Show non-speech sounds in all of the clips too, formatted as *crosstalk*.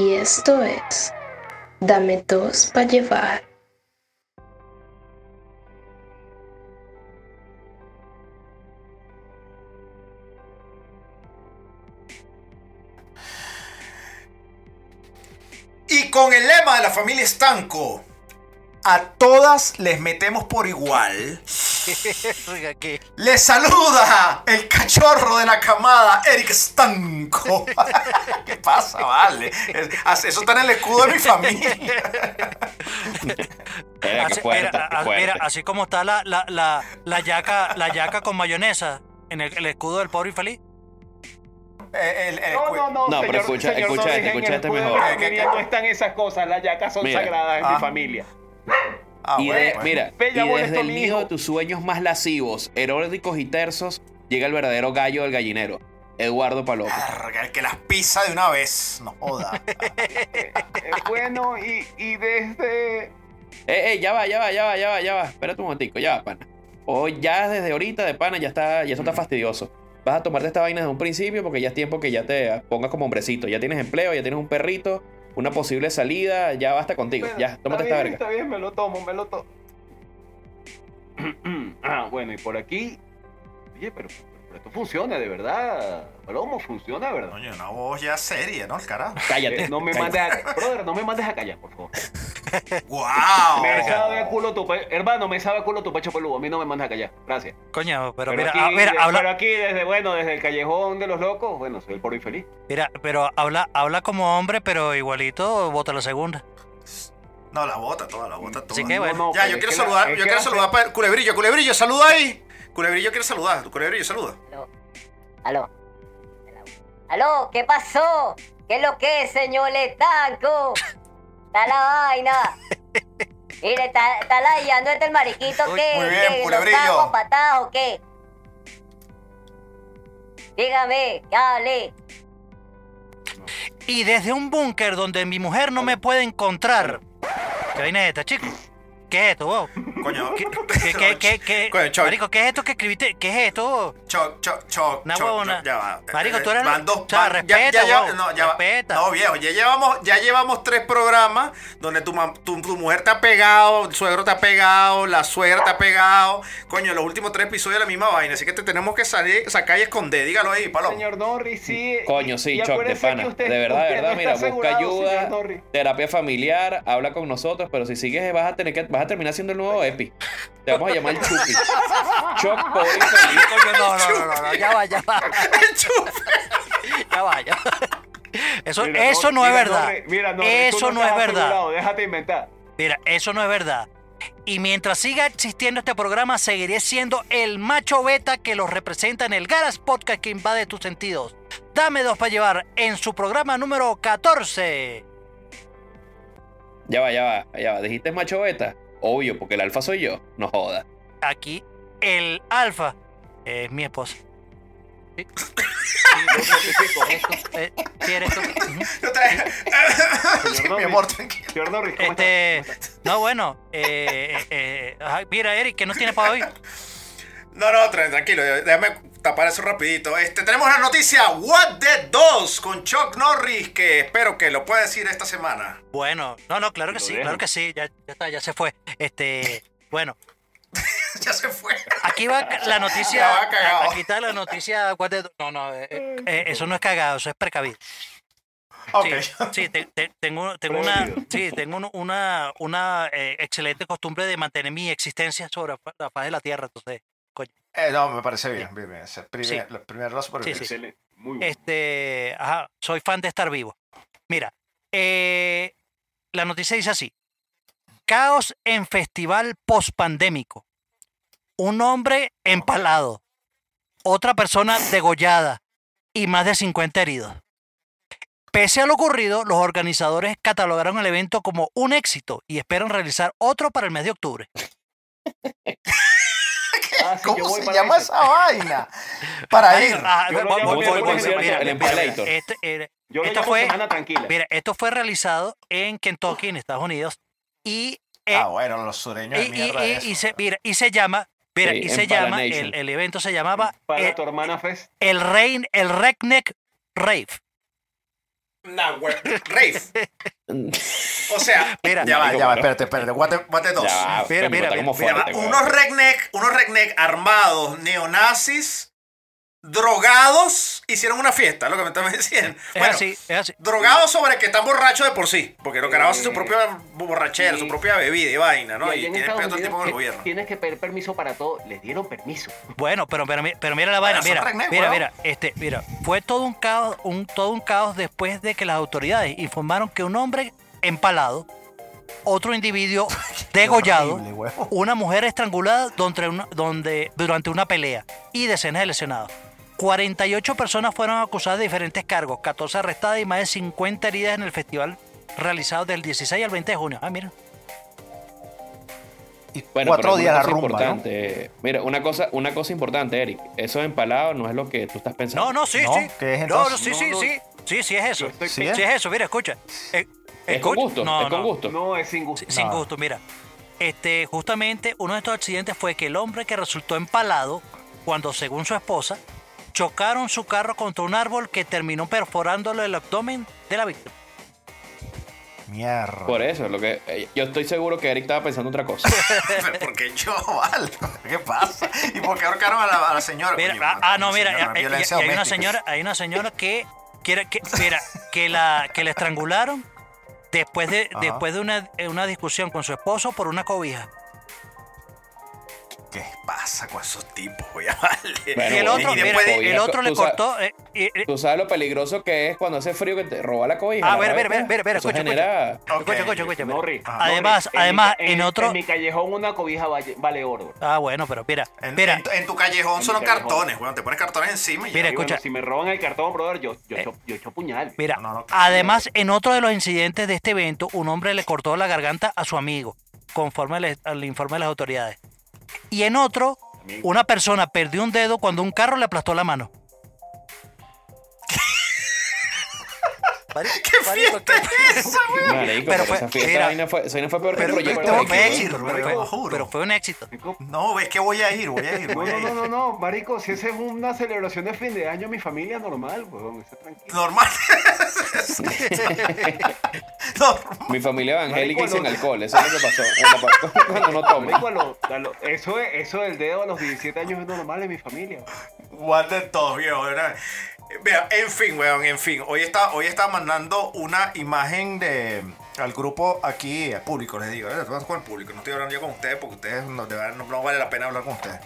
Y esto es Dame dos para llevar. Y con el lema de la familia Estanco, a todas les metemos por igual. *laughs* Les saluda el cachorro de la camada, Eric Estanco. *laughs* ¿Qué pasa, vale? Es- Eso está en el escudo de mi familia. *laughs* Mira, Así, fuerte, mira, qué a- fuerte. mira, así como está la, la, la, la yaca, la yaca con mayonesa en el, el escudo del pobre infeliz. Eh, el- el- No, no, no, No, pero escucha- señor escucha Norris, este, escucha este mejor. no están esas cosas, las yacas son Mira. sagradas en Ah. mi familia. Ah, y bueno, de- pues. mira, y desde el nido hijo. de tus sueños más lascivos, eróticos y tersos, llega el verdadero gallo del gallinero, Eduardo Palomo. El que las pisa de una vez. No joda. *laughs* Eh, bueno, y, y desde... Eh, eh, ya va, ya va, ya va, ya va, ya va. Espérate un momentico, ya va, pana. Hoy ya desde ahorita de pana ya está, ya eso está fastidioso. Vas a tomarte esta vaina desde un principio porque ya es tiempo que ya te pongas como hombrecito. Ya tienes empleo, ya tienes un perrito, una posible salida, ya basta contigo. Bueno, ya, tómate esta está bien, verga. Está bien, me lo tomo, me lo tomo. *clears throat* ah, bueno, y por aquí... Oye, pero, pero esto funciona, de verdad. Palomo, funciona, de ¿verdad? Coño, una voz ya seria, ¿no? El carajo. Cállate. Eh, no me mandes a... Brother, no me mandes a callar, por favor. *laughs* ¡Wow! Me sabe a culo tu pecho... Hermano, me sabe a culo tu pecho peludo. A mí no me mandes a callar. Gracias. Coño, pero, Pero, mira, aquí, ah, habla, pero aquí desde, bueno, desde el callejón de los locos, bueno, soy el poro infeliz. mira, pero habla, habla como hombre, pero igualito vota la segunda. No, la bota toda, la bota toda. Así que bueno. No, no, Ya, yo quiero la- saludar, yo quiero saludar para Culebrillo, Culebrillo, saluda ahí. Culebrillo quiere saludar, Culebrillo, saluda. Aló. Aló. Aló, ¿qué pasó? ¿Qué es lo que es, señor Estanco? Está la vaina. Mire, está, está ladillando este el mariquito Uy, que, muy bien, patadas o qué. Dígame, hable. Y desde un búnker donde mi mujer no me puede encontrar. ¿Qué vaina es esta, chico? ¿Qué es esto, vos? Coño, *laughs* ¿Qué, qué, qué, qué, qué- Coño, Choc, Marico, ¿qué es esto que escribiste? ¿Qué es esto? vos? Choc, choc, choc, Una choc, huevona. ya va. Marico, Eh, tú eres- van dos- o sea, van- ya- respeta, ya- ya- no, ya va. respeta. No, viejo, ya llevamos, ya llevamos tres programas donde tu, mam- tu, tu mujer te ha pegado, el suegro te ha pegado, la suegra te ha pegado. Coño, los últimos tres episodios de la misma vaina, así que te tenemos que salir, sacar y esconder. Dígalo ahí, palo. Señor Norris, sí. Coño, sí, y Choc, de acuérdese pana. que usted- de verdad, de usted verdad, *laughs* mira, está busca asegurado, ayuda, señor Norris. terapia familiar, habla con nosotros, pero si sigues vas a tener que, vas a terminar siendo el nuevo Epi. Te vamos a llamar el Chupi. *laughs* Choc, pobre no, no, no, no, no, ya va, ya va. *laughs* ya va, ya va. Eso, Mira, eso no es mira, verdad. Mira, tú eso no es verdad. Déjate inventar. Mira, eso no es verdad. Y mientras siga existiendo este programa, seguiré siendo el macho beta que los representa en el Garas Podcast que invade tus sentidos. Dame dos para llevar en su programa número 14. Ya va, ya va, ya va. ¿Dijiste macho beta? Obvio, porque el alfa soy yo. No joda. Aquí, el alfa es mi esposa. Sí. *laughs* Eh, sí, eres tú. *laughs* Mi amor, tranquilo. Señor Norris, ¿cómo Este, no, bueno, eh, eh, eh, mira, Eric, ¿qué nos tiene para hoy? No, no, tra- tranquilo, déjame tapar eso rapidito. Este, tenemos la noticia What the 2 con Chuck Norris, que espero que lo pueda decir esta semana. Bueno, no, no, claro que Lo sí, dejo. claro que sí, ya, ya está, ya se fue. Este, bueno, *laughs* ya se fue. aquí va la noticia, *laughs* va aquí está la noticia, what the- no, no, eh, eh, eso no es cagado, eso es precavido. Ok. Sí, sí, te- te- tengo, tengo una, sí, tengo un- una, una eh, excelente costumbre de mantener mi existencia sobre la faz de la tierra, entonces. Eh, no, me parece bien. bien, bien. Primer- Sí. primera la supervivencia. Sí, sí. Muy bueno. Este, ajá, soy fan de estar vivo. Mira, eh, la noticia dice así: Caos en festival pospandémico. Un hombre empalado, otra persona degollada y más de 50 heridos. Pese a lo ocurrido, los organizadores catalogaron el evento como un éxito y esperan realizar otro para el mes de octubre. *laughs* Ah, sí, ¿Cómo voy se para llama ese. esa vaina? Para ir. El Empalator. este, eh, Yo esto fue- Tranquila. Mira, esto fue realizado en Kentucky, en Estados Unidos, y, eh, ah, bueno, los sureños y, de y- mierda. y- eso. y se, mira, y se llama, mira, Sí, y se llama, el, el evento se llamaba para eh, tu hermana Fest. el, Rein, el Redneck Rave. Nah. Rave. O sea, *laughs* Mira, ya va, ya va, espérate, espérate. Guate, guate dos. Ya Mira, mira, Mira, fuerte, weón. unos redneck, unos redneck armados, neonazis, drogados, hicieron una fiesta, lo que me están *laughs* diciendo. Es Bueno, así, es así. drogados sobre que están borrachos de por sí, porque los carajos hacen su Eh, propia borrachera, sí. su propia bebida y vaina, ¿no? y Y, tienen todo el tiempo con el Unidos gobierno. tienes que pedir permiso para todo. Les dieron permiso. Bueno, pero, pero, mi- pero mira la vaina, mira, mira, mira, este, mira, fue todo un caos, un, todo un caos después de que las autoridades informaron que un hombre empalado, otro individuo *laughs* degollado, horrible, una mujer estrangulada donde, una- donde, durante una pelea y decenas de lesionados. 48 personas fueron acusadas de diferentes cargos, 14 arrestadas y más de 50 heridas en el festival realizado del 16 al 20 de junio. Ah, mira. Y Bueno, cuatro pero días la rumba, ¿no? importante. Mira, una cosa, una cosa importante, Eric. Eso empalado no es lo que tú estás pensando. No, no, sí, No, sí. ¿qué es no, no, sí, No, sí, no. sí. Sí, sí es eso. Yo estoy Sí, ¿Sí es eso, mira, escucha. Eh, Es con gusto, no, es con no, gusto. No, es sin gusto. Sin No. gusto, mira. Este, justamente uno de estos accidentes fue que el hombre que resultó empalado cuando, según su esposa, chocaron su carro contra un árbol que terminó perforándole el abdomen de la víctima. Mierda. Por eso, lo que eh, yo estoy seguro que Eric estaba pensando otra cosa. *laughs* Pero porque yo, vale. *laughs* ¿Qué pasa? ¿Y por qué ahorcaron a la, a la señora? Mira, ah, ah, no, mira, señora, hay una señora, hay una señora que quiere que, mira, que la que la estrangularon después de Ajá. después de una, una discusión con su esposo por una cobija. ¿Qué pasa con esos tipos? *laughs* Voy a vale. Bueno, y el otro, y mira, de- el otro le sabes- cortó eh, y- y- Tú sabes lo peligroso que es cuando hace frío que te roba la cobija. Ah, mira, rabia, mira, mira, mira, Eso escucha, genera-. Escucha, escucha, escucha. Además, además, en otro- En mi callejón una cobija vale, vale oro. Ah, bueno, pero mira, En, mira, en tu- en tu callejón En son los callejón. cartones, weón. Te pones cartones encima y ya. Mira, Y bueno, escucha. si me roban el cartón, brother, yo, yo, Eh. echo, yo echo puñal. mira. No, no, Además, en otro de los incidentes de este evento, un hombre le cortó la garganta a su amigo, conforme al, al informe de las autoridades. Y en otro, una persona perdió un dedo cuando un carro le aplastó la mano. *laughs* ¿Qué fiesta es esa, weón? Marico, Pero pero, fue- esa fiesta mira. vaina fue, esa vaina fue peor que el Pero, proyecto. pero fue éxito, pero fue- juro. pero fue un éxito. No, es que voy a ir, voy a ir, No, voy a no, ir. no, no, no, marico, si esa es una celebración de fin de año, mi familia normal, weón, está tranquilo. Normal. *laughs* Normal. Mi familia evangélica y sin alcohol. Eso es lo que pasó. *laughs* Cuando no toma. Marico, a lo- a lo- eso, es, eso del dedo a los 17 años es normal en mi familia. What the todos, viejo. ¿verdad? Mira, en fin, weón, en fin. Hoy está, hoy está mandando una imagen de al grupo aquí, al público, les digo. ¿eh? Con el público. No estoy hablando yo con ustedes porque ustedes no, no, no vale la pena hablar con ustedes.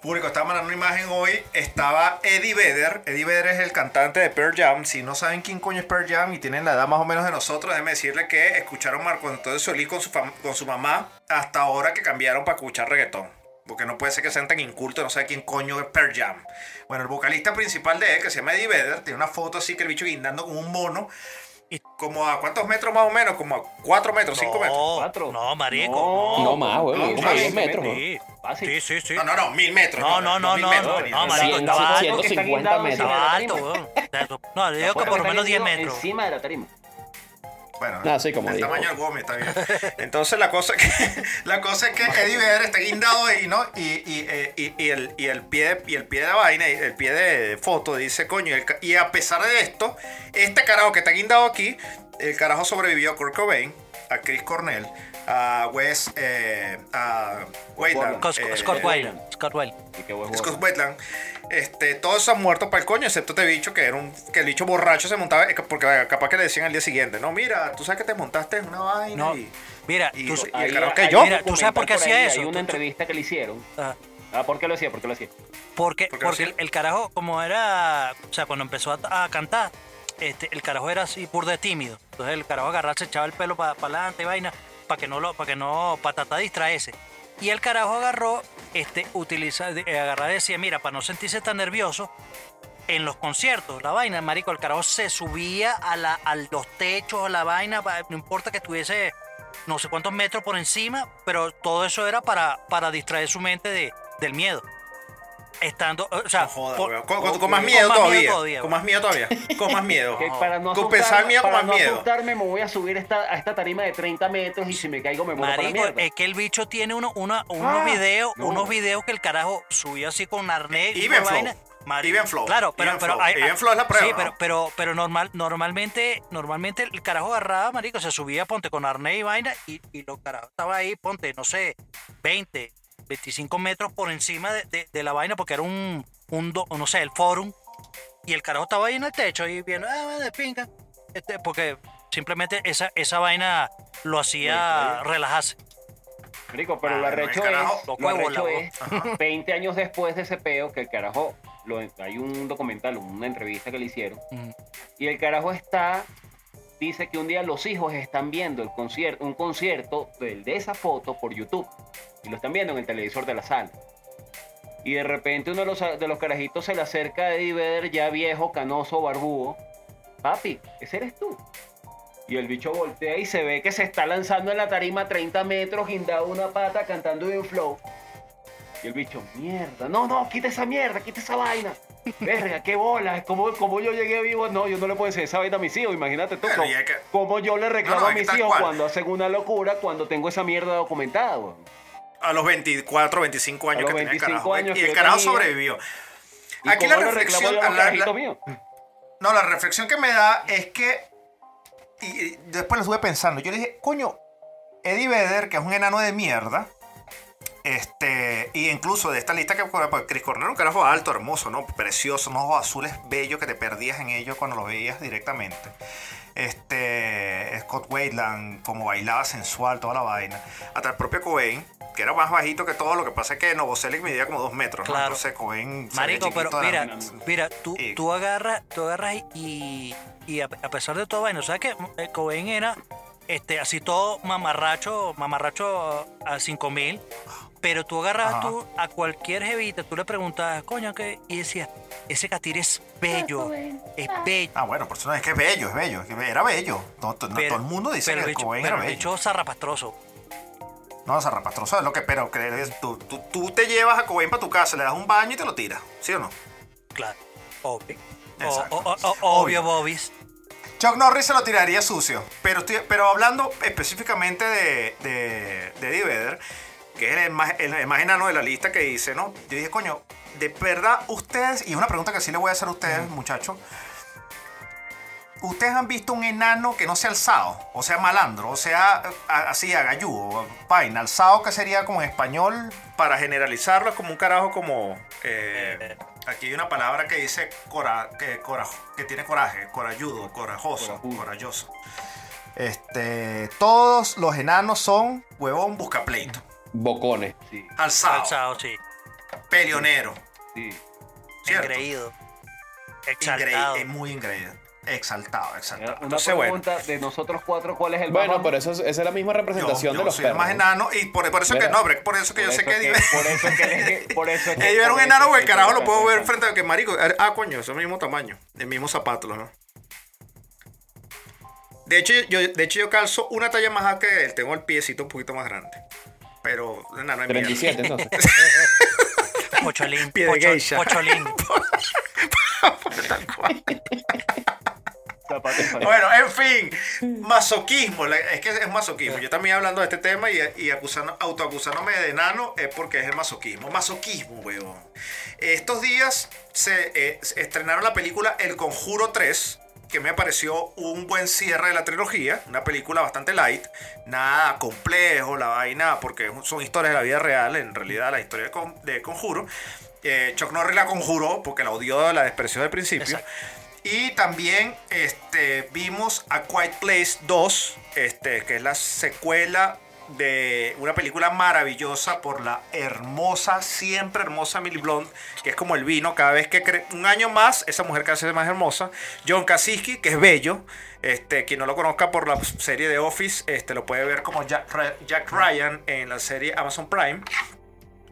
Público, estaba mandando una imagen hoy. Estaba Eddie Vedder. Eddie Vedder es el cantante de Pearl Jam. Si no saben quién coño es Pearl Jam y tienen la edad más o menos de nosotros, déjenme decirle que escucharon Marco Antonio Solís con su, con su mamá hasta ahora que cambiaron para escuchar reggaetón. Porque no puede ser que sean tan incultos, no sé quién coño es Pearl Jam. Bueno, el vocalista principal de él, que se llama Eddie Vedder, tiene una foto así que el bicho guindando como un mono. Y como a cuántos metros más o menos, como a 4 metros, 5 metros. No, Cuatro. no, marico. No más, weón. No, Como 10 metros. Sí, sí, sí. sí. No, no, no, mil metros. No, no, no, mil no, metros, no, marico, estaba alto. 150 metros. Estaba alto, weón. No, digo que por lo menos 10 metros. Encima de la tarima. Bueno, Ah, sí, como el tamaño del Gómez está bien. Entonces la cosa es que *laughs* la cosa es que Eddie Vedder está guindado ahí, ¿no? Y, y, eh, y, y el, y el pie y el pie de la vaina, y el pie de foto dice, coño, el y a pesar de esto, este carajo que está guindado aquí, el carajo sobrevivió a Kurt Cobain, a Chris Cornell, a Wes, eh, a Wayland, Scott, eh, Scott eh, Weiland. Scott. Y. Wetland, este, todos han muerto para el coño, excepto este bicho que era un, que el bicho borracho se montaba, eh, porque capaz que le decían al día siguiente, no, mira, tú sabes que te montaste en una vaina No, y, mira, y, tú, y Ahí- que yo. Mira, ¿tú sabes por qué hacía ahí, eso? Hay una tú- entrevista que le hicieron. ah, Ah, ¿por qué lo hacía? ¿Por qué lo hacía? Porque, ¿Por qué porque lo el, hacía? el carajo, como era, o sea, cuando empezó a, a cantar, este, el carajo era así, burda de tímido. Entonces el carajo agarraba, se echaba el pelo para adelante, vaina, para que no lo, para que no. Y el carajo agarró, este, utiliza, eh, decía, mira, para no sentirse tan nervioso, en los conciertos, la vaina, marico, el carajo se subía a, la, a los techos, a la vaina, no importa que estuviese no sé cuántos metros por encima, pero todo eso era para, para distraer su mente de, del miedo. Estando, o sea, No por-. Con, con- con con más miedo todavía. todavía, Con más miedo todavía. Con más miedo. *laughs* Que para no Con pensar asustarme- miedo con más no miedo. asustarme, me voy a subir esta, a esta tarima de 30 metros y si me caigo me muero para la Marico, es que el bicho tiene uno, una, unos Ah, videos, no. unos videos que el carajo subió así con arnés y Evenflow. vaina. Even Flow. Claro, pero, Even pero Flow. hay- Even Flow es la prueba, Sí, pero, ¿no? pero, pero normal, normalmente, normalmente el carajo agarraba, marico, se subía, ponte con arnés y vaina, y, y los carajos estaba ahí, ponte, no sé, 20, 25 metros por encima de, de- de la vaina, porque era un, un do- no sé, el forum, y el carajo estaba ahí en el techo, ahí viendo, ah, de pinga, este, porque simplemente esa, esa vaina lo hacía relajarse. Marico, pero Ah, lo arrecho es, lo arrecho la es 20 años después de ese peo que el carajo, lo- hay un documental, una entrevista que le hicieron, y el carajo está, dice que un día los hijos están viendo el concierto, un concierto de esa foto por YouTube, y lo están viendo en el televisor de la sala. Y de repente uno de los, de los carajitos se le acerca a Eddie ya viejo, canoso, barbudo. Papi, ese eres tú. Y el bicho voltea y se ve que se está lanzando en la tarima 30 metros, guindado una pata, cantando un flow. Y el bicho, mierda, no, no, quita esa mierda, quita esa vaina. Verga, qué bola, ¿cómo, cómo yo llegué vivo? No, yo no le puedo decir esa vaina a mis hijos, imagínate tú. Cómo, que- cómo yo le reclamo No, no, a mis hijos cual. cuando hacen una locura, cuando tengo esa mierda documentada. A los 24, 25 años los que tenía el 25 carajo. años y el carajo tenía. sobrevivió. ¿Y Aquí la reflexión, a la- la- míos? No, la reflexión que me da es que. Y, y después lo estuve pensando. Yo le dije, coño, Eddie Vedder, que es un enano de mierda. Este, y incluso de esta lista que pues, Chris Cornell, un carajo alto, hermoso, ¿no? Precioso, unos ojos azules bellos que te perdías en ellos cuando lo veías directamente. Este, Scott Wayland, como bailaba sensual, toda la vaina. Hasta el propio Cobain, que era más bajito que todo, lo que pasa es que Novoselic medía como dos metros, ¿no? Claro. Entonces Cobain. Marico, pero mira, era- mira, tú, Sí. tú agarras, tú agarras y, y a, a pesar de todo, bueno, ¿sabes que Cobain era este, así todo mamarracho, mamarracho a 5000, pero tú agarras Ajá. tú a cualquier jevita, tú le preguntas, coño, ¿qué? Y decía, ese catir es bello, es bello. Ah, bueno, por eso no es que es bello, es bello. es que Era bello. No, no, Pero- todo el mundo dice pero que el Cobain pero era el bello. bicho zarrapastroso. No, zarrapastroso es lo que, pero crees, tú, tú, tú te llevas a Cobain para tu casa, le das un baño y te lo tiras, ¿sí o no? Claro, obvio. O- Exacto. o- o- o- Obvio. obvio, Bobis. Chuck Norris se lo tiraría sucio. Pero, estoy- pero hablando específicamente de, de, de Eddie Vedder, que es el más, el, el más enano de la lista que dice, ¿no? Yo dije, coño, de verdad ustedes, y es una pregunta que sí le voy a hacer a ustedes, muchachos. ¿Ustedes han visto un enano que no sea alzado? O sea, malandro, o sea, así, agalludo, vaina. Alzado que sería como en español, para generalizarlo, es como un carajo como... eh, aquí hay una palabra que dice cora, que, cora- que tiene coraje, corayudo, corajoso, corajoso. Este, todos los enanos son huevón buscapleito, Bocones. Sí, alzado, Alzado, sí. peleonero, sí. Engreído. Ingre- Exaltado. es muy ingreído, exaltado, Una exaltado. Entonces, bueno. pregunta de nosotros cuatro, ¿cuál es el Bueno, más pero eso es- esa es la misma Yo, representación yo de los soy perros. más ¿no? enano y por, por eso que Mira. no, hombre, por eso que yo Por sé eso que es Eddie- Por eso es que... Por eso es *laughs* que... Eddie era un enano, güey, que carajo yo lo puedo ver frente a que marico. Ah, coño, es el mismo tamaño, el mismo zapato, ¿no? De hecho, yo, de hecho, yo calzo una talla más alta que él. Tengo el piecito un poquito más grande. Pero, enano es mierda. 37 entonces. *laughs* Pocholín. Pie de pocho- geisha. Pocholín. *laughs* Tal cual. Bueno, en fin, masoquismo, es que es masoquismo. Yo también hablando de este tema y, y acusando, autoacusándome de enano es porque es el masoquismo. Masoquismo, weón. Estos días se, eh, se estrenaron la película El Conjuro 3, que me pareció un buen cierre de la trilogía. Una película bastante light, nada complejo, la vaina, porque son historias de la vida real, en realidad la historia de, Con- de Conjuro. Eh, Chuck Norris la conjuró porque la odió, la despreció al principio. Exacto. Y también este, vimos A Quiet Place 2, este, que es la secuela de una película maravillosa por la hermosa, siempre hermosa Millie Blunt, que es como el vino, cada vez que cre- un año más, esa mujer cada vez es más hermosa. John Krasinski, que es bello, este, quien no lo conozca por la serie de Office, este, lo puede ver como Jack, Ry- Jack Ryan en la serie Amazon Prime.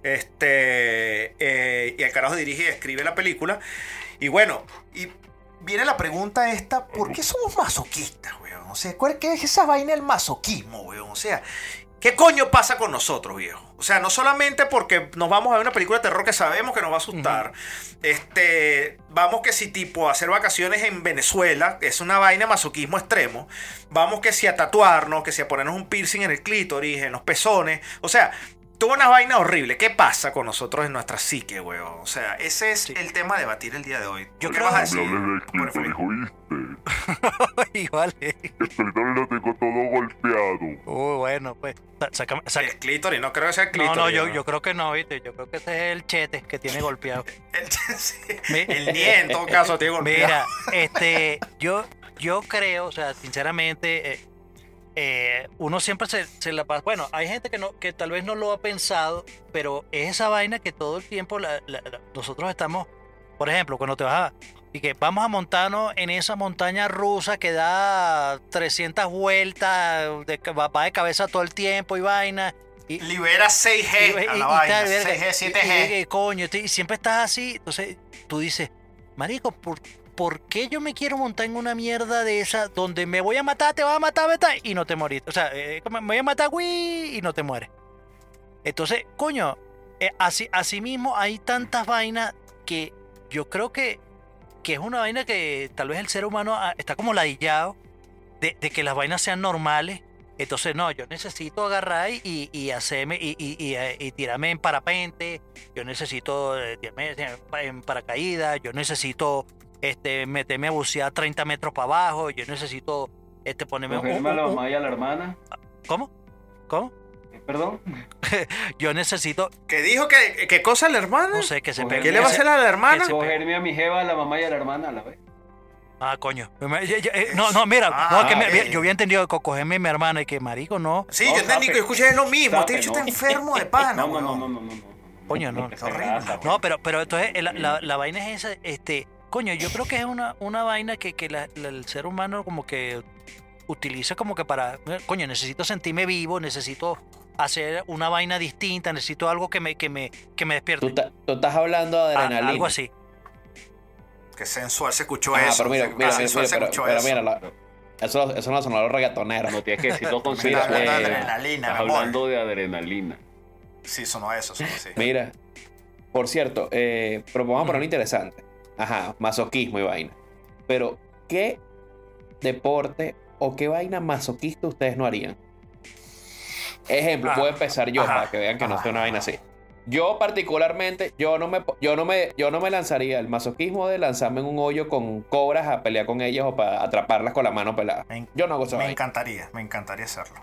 Este, eh, y el carajo dirige y escribe la película. Y bueno, y viene la pregunta esta, ¿por qué somos masoquistas, weón? O sea, ¿cuál qué es esa vaina del masoquismo, weón? O sea, ¿qué coño pasa con nosotros, viejo? O sea, no solamente porque nos vamos a ver una película de terror que sabemos que nos va a asustar. Este, vamos que si tipo a hacer vacaciones en Venezuela, es una vaina de masoquismo extremo. Vamos que si a tatuarnos, que si a ponernos un piercing en el clítoris, en los pezones. O sea, tuvo una vaina horrible. ¿Qué pasa con nosotros en nuestra psique, weón? O sea, ese es Sí. el tema a debatir el día de hoy. Yo ¿Qué creo- vas a No decir? Hables de Bueno, Felipe. clítoris, ¿oíste? Igual. El clítoris lo tengo todo golpeado. Uy, bueno, pues. saca- El clítoris, no creo que sea el No, clítoris. no, yo, yo creo que no, ¿viste? Yo creo que ese es el chete que tiene golpeado. *laughs* El, sí, Mi- el nie, en todo caso, tiene golpeado. Mira, este, yo, yo creo, o sea, sinceramente, eh, eh, uno siempre se, se la pasa. Bueno, hay gente que no, que tal vez no lo ha pensado, pero es esa vaina que todo el tiempo la- la- la- nosotros estamos, por ejemplo, cuando te vas a, y que vamos a montarnos en esa montaña rusa que da 300 vueltas, de, va de cabeza todo el tiempo y vaina. Y, Libera 6G y- a la y vaina. tal, verga, 6G, y- 7G. y- y coño, y siempre estás así. Entonces tú dices, Marico, ¿por, ¿por qué yo me quiero montar en una mierda de esa donde me voy a matar, te vas a matar, vete, y no te morís? O sea, eh, me voy a matar, güey, y no te mueres. Entonces, coño, eh, así, así mismo hay tantas vainas que yo creo que, que es una vaina que tal vez el ser humano ah, está como ladillado de, que las vainas sean normales. Entonces, no, yo necesito agarrar y, y hacerme y, y, y, eh, y tirarme en parapente, yo necesito eh, tirarme en paracaídas, yo necesito este, meterme a bucear 30 metros para abajo, yo necesito este, ponerme un- Cogerme a la mamá y a la hermana. ¿Cómo? ¿Cómo? Eh, Perdón. *laughs* Yo necesito, ¿Qué dijo? ¿Qué, qué cosa el hermano? no sé, que se pegue- ¿Qué le va a hacer a la hermana? Cogerme a mi jeva, a la mamá y a la hermana a la vez. Ah, coño. Ya- eh, No, no, mira, Ah, no, que me- yo había entendido que cogerme a mi hermana y que marico, no. Sí, No, yo entendí que escuché es lo mismo. Este bicho no. está enfermo de pana, No, no, no, no, no, no, no. Coño, no. No, pero, pero entonces eh, la, la- la vaina es esa, este, coño, yo creo que es una, una vaina que, que la- la- el ser humano como que utiliza como que para, eh, coño, necesito sentirme vivo, necesito hacer una vaina distinta, necesito algo que me, que me, que me despierte. Tú, ta- tú estás hablando de Ah, adrenalina. algo así. Qué sensual se escuchó Ah, eso. pero mira, mira, mira, sensual mira, se pero, pero eso. mira, la- eso, eso no sonó los reggaetoneros. No tienes que decirlo con *laughs* Mira, Está hablando de eh, adrenalina, Estás hablando de adrenalina. Sí, sonó eso, sonó así. Mira, por cierto, eh, pero vamos a ponerlo interesante. Ajá, masoquismo y vaina. Pero, ¿qué deporte o qué vaina masoquista ustedes no harían? Ejemplo, Ah, puedo empezar yo ajá, para que vean que no sea una vaina así. Yo particularmente, yo no me, yo no me, yo no me lanzaría el masoquismo de lanzarme en un hoyo con cobras a pelear con ellas o para atraparlas con la mano pelada. Me Yo no hago esa Me vaina. encantaría, me encantaría hacerlo.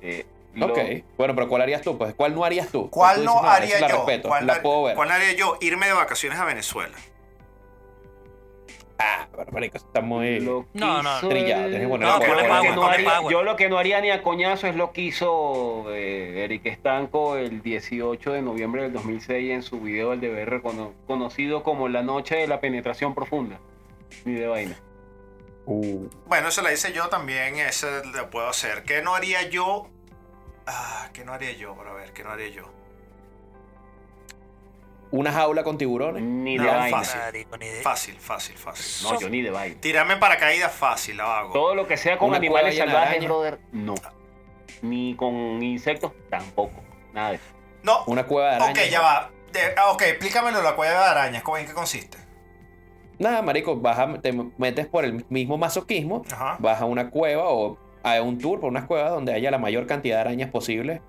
Eh, lo- Ok, bueno, pero ¿cuál harías tú? Pues, ¿cuál no harías tú? ¿Cuál Tú no haría esa la yo? respeto, ¿Cuál, la puedo ver. cuál haría yo? Irme de vacaciones a Venezuela. Ah, pero marico, eso está muy... lo No, no, quiso trillado, el- tienes que poner No, Yo lo que no haría- power. Yo lo que no haría ni a coñazo es lo que hizo eh, Eric Estanco el 18 de noviembre del 2006 en su video del DBR cono- conocido como La Noche de la Penetración Profunda. Ni de vaina. Uh, Bueno, eso la hice yo también, ese lo puedo hacer. ¿Qué no haría yo? Ah, ¿qué no haría yo? Para ver, ¿qué no haría yo? Una jaula con tiburones. Ni No, de vaina. fácil. Marico, ni de- Fácil, fácil, fácil. No, yo ni de vaina. Tirarme en paracaídas fácil, lo hago. Todo lo que sea con Una animales salvajes, brother, no. Ni con insectos, tampoco. Nada de eso. No, Una cueva de arañas. ok, ya va. De- ah, ok, explícamelo la cueva de arañas. ¿cómo- ¿En qué consiste? Nada, marico, vas a- te metes por el mismo masoquismo, Ajá. vas a una cueva o a un tour por unas cuevas donde haya la mayor cantidad de arañas posible.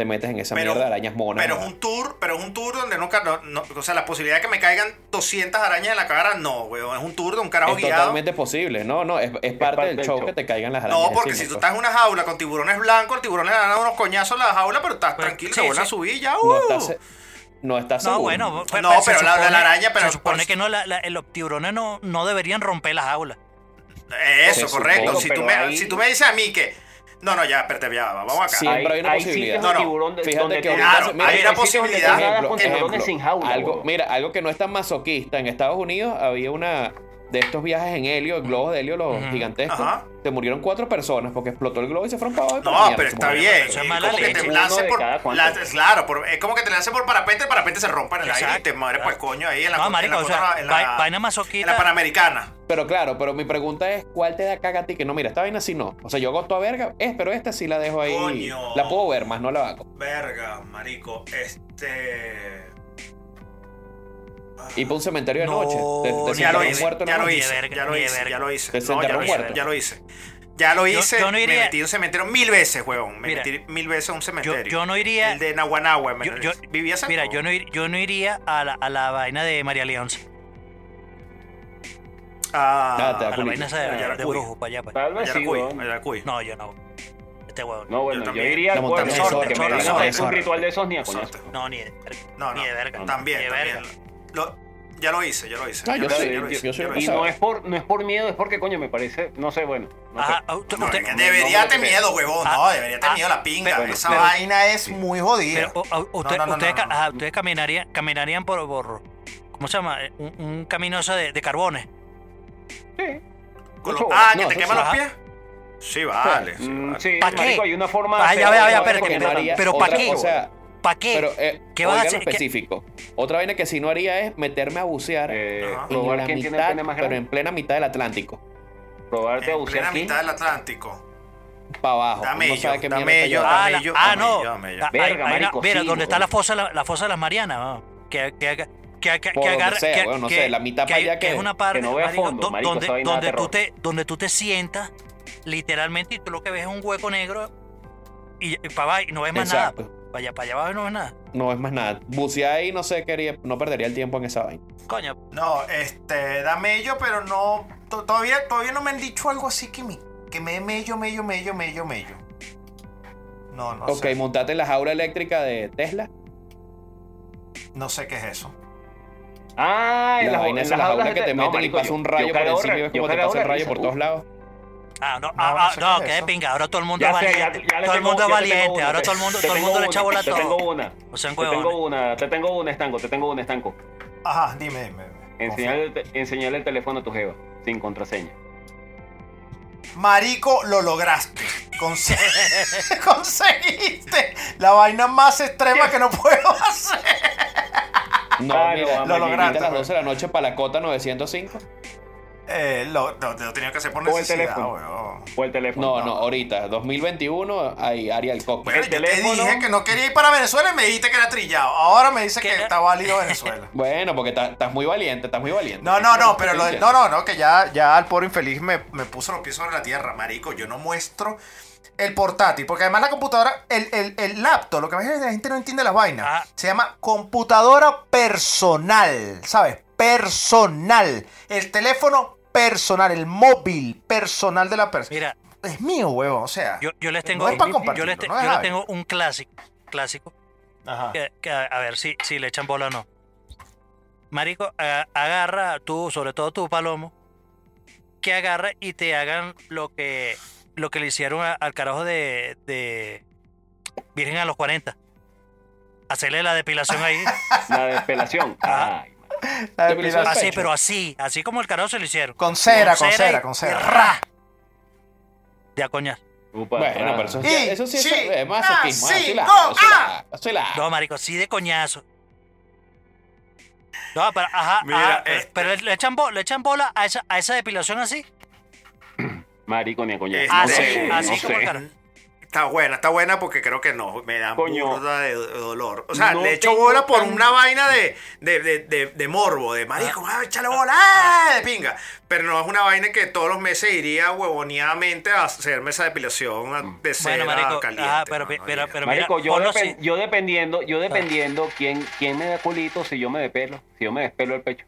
Te metes en esa Pero- mierda de arañas monas. Pero es un tour, pero es un tour donde nunca, no, no- o sea, la posibilidad de que me caigan 200 arañas en la cara, no, weón. Es un tour de un carajo Es guiado. totalmente posible. No, no, es, es parte del show que te caigan las arañas. No, porque encima, si tú estás en una jaula con tiburones blancos, el tiburón le dan unos coñazos a la jaula, pero estás Pues, tranquilo, sí, se vuelve a subir ya. No uh. estás, no estás No, seguro. bueno, pues, No, pues, se pero la- la supone- araña, pero se supone por- que no, la- la- los tiburones no, no deberían romper las jaulas. Eso, Se correcto. supone, Si tú, pero me, ahí- si tú me dices a mí que. No, no, ya, espérate, ya, vamos acá. Sí. Siempre hay una posibilidad. No, de no. tiburón de- Fíjate donde que ahorita Claro, mira, hay una posibilidad. Ejemplo, ejemplo, algo, mira, algo que no es tan masoquista. En Estados Unidos había una de estos viajes en helio, globos de helio, los gigantescos. Ajá. Se murieron cuatro personas porque explotó el globo y se fueron para abajo. No, mierda, pero está bien. Eso es mala como que leche. te lance por. la- claro, por- es como que te lance por parapente, el parapente se rompa en el aire y te mueres, pues coño, ahí en la, No, en marico, la, o sea, en la- vai- vaina en masoquista. la Panamericana. Pero claro, pero mi pregunta es, ¿cuál te da caga a ti? Que no, mira, esta vaina sí no. O sea, yo hago toda verga, es, pero esta sí la dejo ahí. Coño. La puedo ver, más no la hago. Verga, marico. Este. Y para un cementerio de No, noche. Te, te ya lo hice, muerto ya la lo hice, ya lo hice, ya lo hice. Te No, ya lo hice, muerto. ya lo hice. Ya lo Yo- hice, yo no me iría- metí en un cementerio mil veces, huevón. Me Mira, metí mil veces en un Yo, cementerio. yo no iría. El de Naguanagua. yo- yo- vivía mira, yo no, ir- yo no iría a la, a la vaina de María Leonza. Ah, Ah, A la vaina esa de, de brujo, para allá. Para Tal vez sí, Yaracuy. No, yo no. Este huevo. No, bueno, Yo yo, también. iría La al pueblo. montaña de Zorra, que me digan un ritual de esos ni a. No, ni de verga. No, no. Ni de verga. También, también. Lo- ya lo hice, ya lo hice. Ah, Y no es por no es por miedo, es porque coño me parece, no sé, bueno. No sé. Ajá, usted- No, usted- es que debería no, tener miedo, huevón. Ah, No, debería tener ah, miedo la pinga. pero- Esa pero- vaina es muy jodida. Pero o- o- usted- no, no, ustedes, no, ca- no. ajá, ustedes caminarían, caminarían por, por- ¿cómo se llama? Eh, Un, un camino ese de, de carbones. Sí. Ah, no, que te eso quema sí. los pies. Sí, vale. sí, Mm, vale. sí, ¿Pa' qué? hay una forma Ah, ya, ya, espérate, pero otra ¿pa' qué? ¿Para qué? Pero, eh, ¿Qué vas a hacer? lo ¿Qué- específico. Otra vaina que sí no haría es meterme a bucear Eh, en probar tiene el mitad, más pero en plena mitad del Atlántico. Probarte a En bucear plena aquí. mitad del Atlántico. Para abajo. Dame no yo, sabe qué dame yo. Ah, Dame yo, ah, no. yo, dame yo. Ah, marico, mira, donde está la fosa, la, la fosa de las Marianas, ¿no? que, que, que, que, agarra, sea, que, no que- sé, la mitad que- para allá que que- es una parte que no marico, fondo, marico, donde, tú te donde tú te sientas literalmente y tú lo que ves es un hueco negro y, para abajo y no ves más Exacto. nada. Para allá, para allá abajo no ves nada. No es más nada. Bucear ahí no sé, quería, no perdería el tiempo en esa vaina. Coño, No, este, da mello, pero no. to- Todavía, todavía no me han dicho algo así que me, que me dé mello, mello, mello, mello, mello. No, no ok, sé. montate en la jaula eléctrica de Tesla. No sé qué es eso. Ah, en La las- vaina en las la jaulas jaula que te no, meten y marico, pasa yo- un yo rayo por encima y ves yo cómo te pasa el rayo por todos lados. Ah, no, No, ah, no ah, no, qué pinga. Ahora todo el mundo Ya es sé, ya, valiente. ya todo el mundo es valiente. Ahora todo el mundo, te todo el mundo le echa bola a Te tengo todo. una. O sean Te tengo una, te tengo una, estanco, te tengo una, estanco. Ajá, dime, dime. Enseñarle, el te- enseñarle el teléfono a tu jeva, sin contraseña. Marico, lo lograste. Conse- *laughs* Conseguiste la vaina más extrema que no puedo hacer. No, Ah, no, mira, lo lo lograste a las pues. 12 de la noche para la cota 905. Eh, lo, lo, lo tenía que hacer por O el teléfono. O el teléfono. No, no, ahorita, 2021, hay al coco. Bueno, yo te dije que no quería ir para Venezuela y me dijiste que era trillado. Ahora me dice que está válido Venezuela. *laughs* Bueno, porque estás muy valiente, estás muy valiente. No, no, no, pero lo de no, no, no, que ya, ya al pobre infeliz me, me puso los pies sobre la tierra, marico. Yo no muestro el portátil, porque además la computadora, el, el, el laptop, lo que a veces la gente no entiende las vainas, Ah. se llama computadora personal, ¿sabes? Personal. El teléfono personal, el móvil personal de la persona. Mira, Es mío, huevo, o sea. yo, yo les tengo, No es pa' yo les, te- no es yo les Javi. tengo un clásico, clásico, Ajá. que, que a, a ver si, si le echan bola o no. Marico, a- agarra tú, sobre todo tú, Palomo, que agarra y te hagan lo que lo que le hicieron a- al carajo de, de Virgen a los 40. Hacerle la depilación ahí. *laughs* La despelación. Ah. Ay, La depilación. Así, pero así, así como el carajo se lo hicieron. Con cera, con y- cera, con y cera. ra. De a coñazo. upa, Bueno, pero eso, Y, eso sí, eso sí, es masoquismo. ah, así sí, la así la ah. así la hago. No, marico, sí de coñazo. No, pero, ajá, Mira, ajá, pero- este- pero le echan, bo- le echan bola a esa, a esa depilación así. Marico ni a coñazo. No Así, sé, así no como el sé. carajo. Está buena, está buena porque creo que no, me da burda de, de dolor. O sea, No le echo bola por tan- una vaina de, de, de, de, de morbo, de marico, ah, échale bola, ¡ah! de pinga. Pero no es una vaina que todos los meses iría huevoneadamente a hacerme esa depilación a- de cera Bueno, marico, caliente. ajá, pero, no, no pero, pero Marico, mira, yo, yo dependiendo, yo dependiendo quién, quién me da culito si yo me depelo, si yo me despelo el pecho.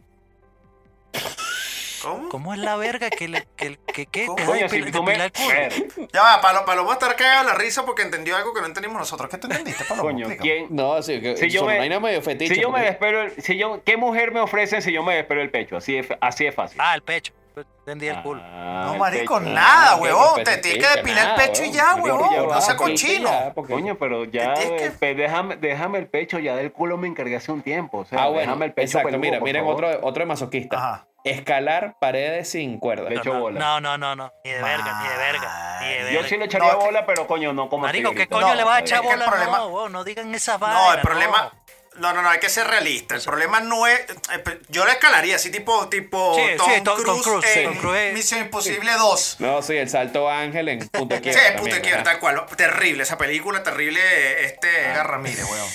¿Cómo? ¿Cómo es la verga que le que, que, que ¿Cómo? te da si me... el culo? Ver, Ya va, Palo, Palomo va a estar cagado la risa porque entendió algo que no entendimos nosotros. ¿Qué tú entendiste, Palomo? coño. ¿quién? No, sí, que Si yo me- medio fetiche. Si yo me despelo el, si yo, ¿qué mujer me ofrecen si yo me despelo el pecho? Así es, así es fácil. Ah, el pecho. Entendí el culo. Ah, No, marico, pecho. nada, huevón. que Te tienes que depilar el pecho y ya, huevón. No seas porque cochino. porque- Coño, pero ya, que- pe- déjame, déjame el pecho, ya del culo me encargué hace un tiempo. O sea, Ah, bueno, déjame el pecho exacto. peludo, Mira, por miren favor. otro, otro de masoquista. Ajá. Escalar paredes sin cuerda. Le echo no, bola. no, no, no, no, ni de verga, ni de verga, ni de verga. Yo sí le echaría No, bola, pero coño, no como Marico, ¿qué coño No, le va a echar bola? problema- No, no digan esa vaina. No, el problema. No, no, no, hay que ser realista. El problema no es. eh, Yo la escalaría así, tipo, tipo Sí, Tom, sí, Tom- Tom Cruise Cruise, en Tom Cruise. Misión Imposible 2. No, sí, el salto ángel en punto Sí, quiebra. quiebra, ajá. tal cual. Terrible esa película, terrible. Este, Edgar Ramírez, weón.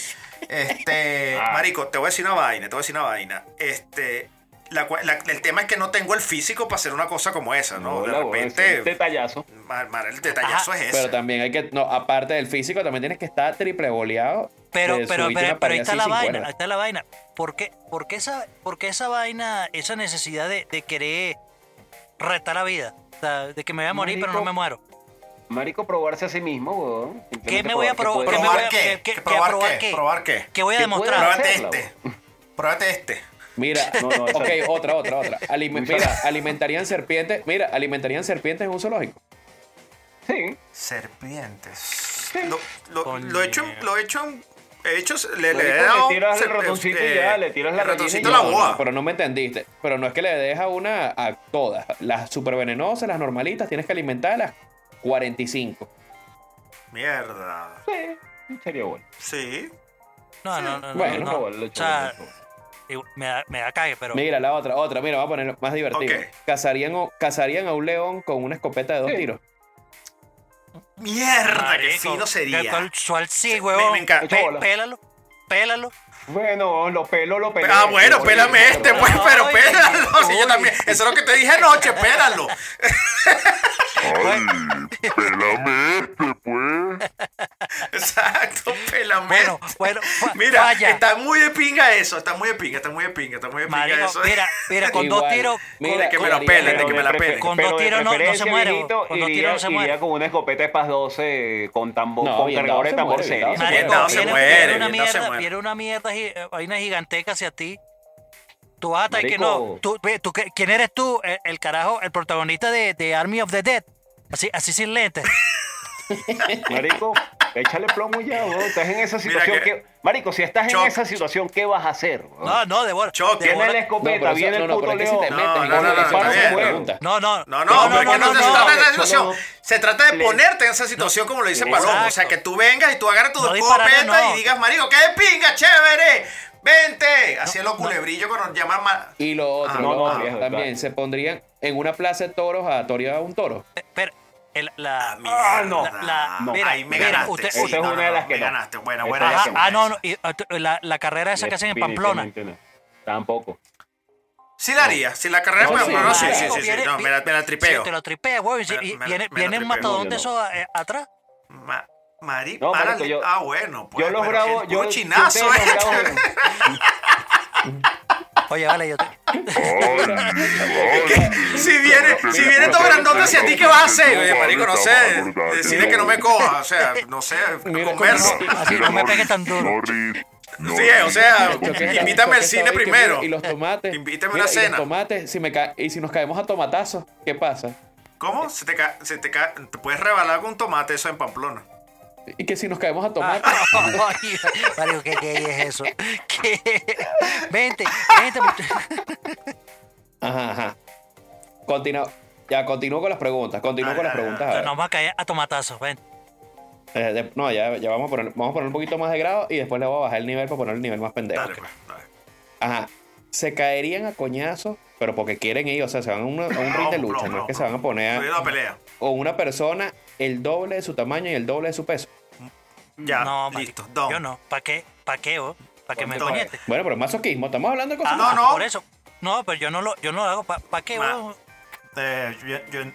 Este, Ah. Marico, te voy a decir una vaina, te voy a decir una vaina. Este, la el tema es que no tengo el físico para hacer una cosa como esa, ¿no? de repente, detallazo. mar- mar- el detallazo es ese. Pero también hay que, no, aparte del físico, también tienes que estar triple boleado. Pero, de pero, pero, pero ahí está la vaina, ahí está la vaina. ¿Por qué, por qué esa, por qué esa vaina, esa necesidad de, de querer retar la vida? O sea, de que me voy a morir, pero no me muero. Marico, probarse a sí mismo, weón. ¿Qué me voy a probar ¿Qué me puede- voy a- ¿Probar qué? qué- qué- ¿Que ¿Probar qué? qué? ¿Probar qué? ¿Qué voy a ¿Qué demostrar? Pruébate este. Pruébate este. Mira, *laughs* No, no, ok, otra, otra, otra. Alime- mira, *laughs* alimentarían serpientes. Mira, alimentarían serpientes en un zoológico. Sí. Serpientes. Lo, lo- Coño. lo he hecho, lo he hecho, en- he hecho, le, le he le dado tiras el serp- ratoncito y ya, le tiras la el ratoncito la boa. Pero no me entendiste. Pero no es que le deja una a todas. Las super venenosas, las normalitas, tienes que alimentarlas 45. Mierda. Sí. Sería bueno. Sí. No, no, no. no, Bueno, no. Lo- lo O sea, igual- me da, me da cague, pero. Mira, la otra, otra. Mira, vamos a poner más divertido. Ok. ¿Cazarían, o- ¿Cazarían a un león con una escopeta de dos Sí. tiros? Mierda, qué Marico, fino sería. ¿Cuál, cuál sí, huevón? me encanta. Pe- Bola. pélalo, pélalo. Bueno, los pelos, los pelos. Ah, bueno, pélame este, pues, pero pélalo. *laughs* Sí, yo también. Eso es lo que te dije anoche, pélalo. *laughs* Ay, pélame este, pues. *laughs* Exacto, pélame. Bueno, bueno, fa- Mira, falla. está muy de pinga eso, está muy de pinga, está muy de pinga, está muy de pinga Marico, eso. mira, mira, con dos tiros. Mira, de que me con- lo pelen, de que me la pelen. Con dos tiros no- no se muere, con dos tiros no se muere. con una escopeta de PAS 12 con tambor, No, con cargador de tambor serio. dado se muere, viene una dado se mierda, muere. viene una mierda, gi- eh, vaina gigantesca hacia ti. Tú vas a estar que no. Tú, tú ¿Quién eres tú? El, el carajo, el protagonista de, de Army of the Dead. Así, así sin lentes. Marico, échale plomo ya, weón. Estás en esa situación que- que... Marico, si estás Choc. en esa situación, ¿qué vas a hacer? No, no, de bola. Tiene la escopeta, eso- viene no, el no, puto león. metes No, no, no, no. No, no, No, no, no, se trata de esa situación. Se trata de ponerte en esa situación como lo dice. Palomo. O sea, que tú vengas y tú agarras tu No escopeta no. y digas, marico, qué de pinga, chévere. Vente. Así es lo culebrillo cuando nos llaman ma- Y lo otro, Ah, lo no, otro, no, viejo, también claro. se pondrían en una plaza de toros a torear a un toro. Pero, el- la, Ah, no. la- la- No, mira, ahí me mira, ganaste. usted- sí, Esa es no, una no, de no, las que me no. ganaste. Buena, Esa buena. Ajá, no. ah, no, no, y, uh, la, la carrera esa que hacen en Pamplona. No. Tampoco. Sí la haría. Si la carrera No, es sí, Pamplona, sí, sí, sí, No, me la, me la tripeo. Te lo tripea, güey. Me me viene, me un tripeo. matadón de No, esos eh, atrás. No, marico, yo- ah, bueno. Pues, yo los grabo, yo... puro chinazo, ustedes los eh. *laughs* Oye, vale, yo te... *laughs* Si viene, si viene todo grandote hacia ti, ¿qué vas a hacer? Oye, marico, no sé. Decirle que no me coja. O sea, no sé. *laughs* Converso. Así no me pegues tan duro. Sí, o sea, invítame al cine primero. Y los tomates. Invítame mira, una y cena. los tomates, si me ca- y si nos caemos a tomatazos, ¿qué pasa? ¿Cómo? Se te, ca se te, ca te puedes rebalar con un tomate eso en Pamplona. Y que si nos caemos a tomates. *laughs* Ay, Mario, ¿qué es eso? ¿Qué? Vente, vente. Ajá, ajá. Continúa. Ya, continúo con las preguntas. Continúo con las preguntas. a. Nos vamos a caer a tomatazos, ven. Eh, de- no, ya, ya vamos a poner, vamos a poner un poquito más de grado y después le voy a bajar el nivel para poner el nivel más pendejo. Dale, pues, dale. Ajá. Se caerían a coñazos, pero porque quieren ir, o sea, se van a, a un ring de lucha, no, no, no, es que se van a poner Cuidado, pelea. con una persona el doble de su tamaño y el doble de su peso. Ya, no, listo. Don. Yo no. ¿Para qué? ¿Para qué, vos? ¿Para que me coñete? Bueno, pero masoquismo, estamos hablando de cosas. Ah, no, no. Por eso. No, pero yo no lo, yo no lo hago. ¿Para qué, vos? Eh, yo- yo-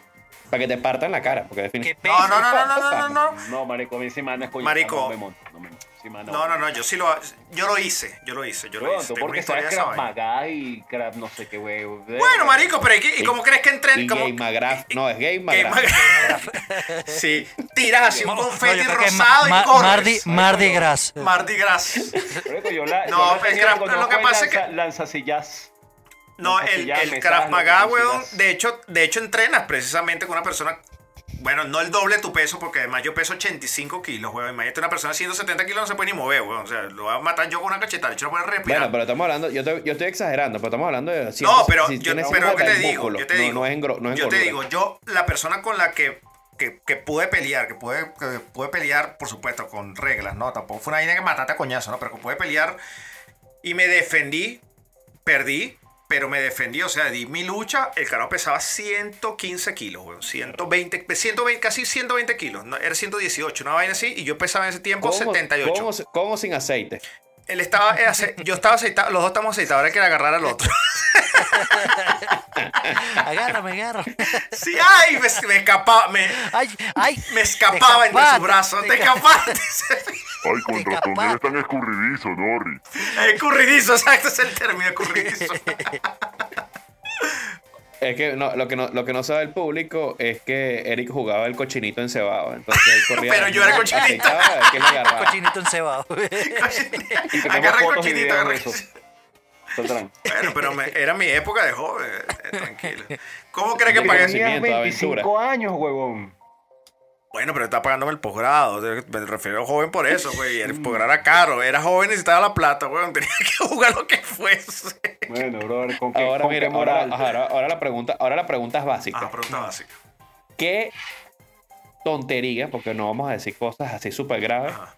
Para que te partan la cara, porque ¿Qué definitivamente. no, no, no, no, no, no, no, no. No, marico, a mí sí me anda escollando. Marico. No me monto, no me monto. No, no, no, yo sí lo, yo lo hice, yo lo hice, yo lo hice. tú Tengo una porque historia sabes de esa Krav. Maga y Krav no sé qué, güey. Bueno, marico, pero ¿y, cómo crees que Y entren? McGrath. No, es Game Game McGrath. Mag- *laughs* Sí, tiras así un confeti rosado Ma- y corres. Mardi, Mardi Gras. Mardi Gras. Marico, yo la, No, lo que pasa es que- Lanzasillas. No, el, el Krav Maga, weón, de hecho, de hecho entrenas precisamente con una persona, bueno, no el doble de tu peso, porque además yo peso 85 kilos, weón. Imagínate una persona de 170 kilos no se puede ni mover, weón. O sea, lo va a matar yo con una cachetada, hecho no puede respirar. Bueno, pero estamos hablando, yo, te- yo estoy exagerando, pero estamos hablando de. si- no, pero si yo, tienes pero lo que te 50 en digo, músculo, yo te no- digo, No, es en, gro- no es yo te digo, yo, la persona con la que, que, que pude pelear, que pude, que pude pelear, por supuesto, con reglas, ¿no? Tampoco fue una vaina que mataste a coñazo, ¿no? Pero que pude pelear y me defendí, perdí, pero me defendí, o sea, di mi lucha, el carajo pesaba 115 kilos, weón, 120, 120, casi 120 kilos, ¿no? era 118, una vaina así, y yo pesaba en ese tiempo ¿Con o- 78. Con o, con o sin aceite. Él estaba, eh, ace- yo estaba aceitado, los dos estamos aceitados, ahora hay que agarrar al otro. *laughs* Agárrame, agárrame. Sí, ay, me, me escapaba, me, Ay, ay. me escapaba entre sus brazos, te *laughs* te escapaste. Ay, con razón, eres tan escurridizo, Norris. Escurridizo, *laughs* exacto, es el término, escurridizo. Es que no, lo, que no, lo que no sabe el público es que Eric jugaba el cochinito encebado. Entonces él corría. Pero yo era cochinito. aceitaba, a ver quién le agarraba. Cochinito encebado. *laughs* Y Agarra cochinito, agarra. Bueno, pero me- era mi época de joven, eh, tranquilo. *laughs* ¿Cómo crees que pagué? tenía- Tenías Conocimiento, 25 años, huevón. Bueno, pero está pagándome el posgrado. Me refiero a joven por eso, güey. El posgrado era caro. Era joven y necesitaba la plata, güey. *laughs* Tenía que jugar lo que fuese. Bueno, brother, ¿con qué, Ahora con mira, qué ahora, moral? ajá, ahora, ahora la pregunta, ahora la pregunta es básica. Ah, pregunta básica. ¿Qué tontería, porque no vamos a decir cosas así súper graves, Ajá.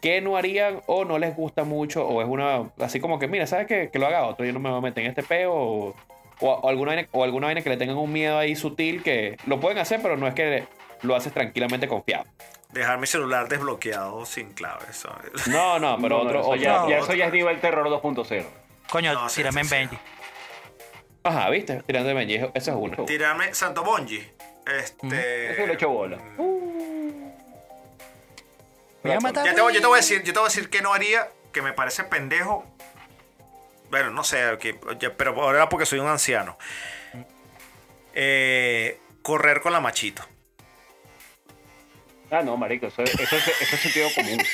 qué no harían o no les gusta mucho o es una, así como que, mira, ¿sabes qué? Que lo haga otro, yo no me voy a meter en este peo o, o, o alguna, vaina, o alguna vaina que le tengan un miedo ahí sutil que lo pueden hacer, pero no es que lo haces tranquilamente confiado. Dejar mi celular desbloqueado sin clave, ¿sabes? No, no, pero *laughs* No, no, otro, eso, otro- ya, no, ya, otro. eso ya es nivel terror 2.0. Coño, tírame en. Benji. Ajá, ¿viste? Tirando de Benji, eso es uno. Tirarme Santo Bonji. Este. Eso le echo bola. Me voy a matar. Ya te voy- yo te voy a decir, yo te voy a decir que no haría, que me parece pendejo. Bueno, no sé, que- pero ahora porque soy un anciano. Eh, correr con la machito. Ah, no, marico, eso, es- eso, es- eso es sentido común. *laughs*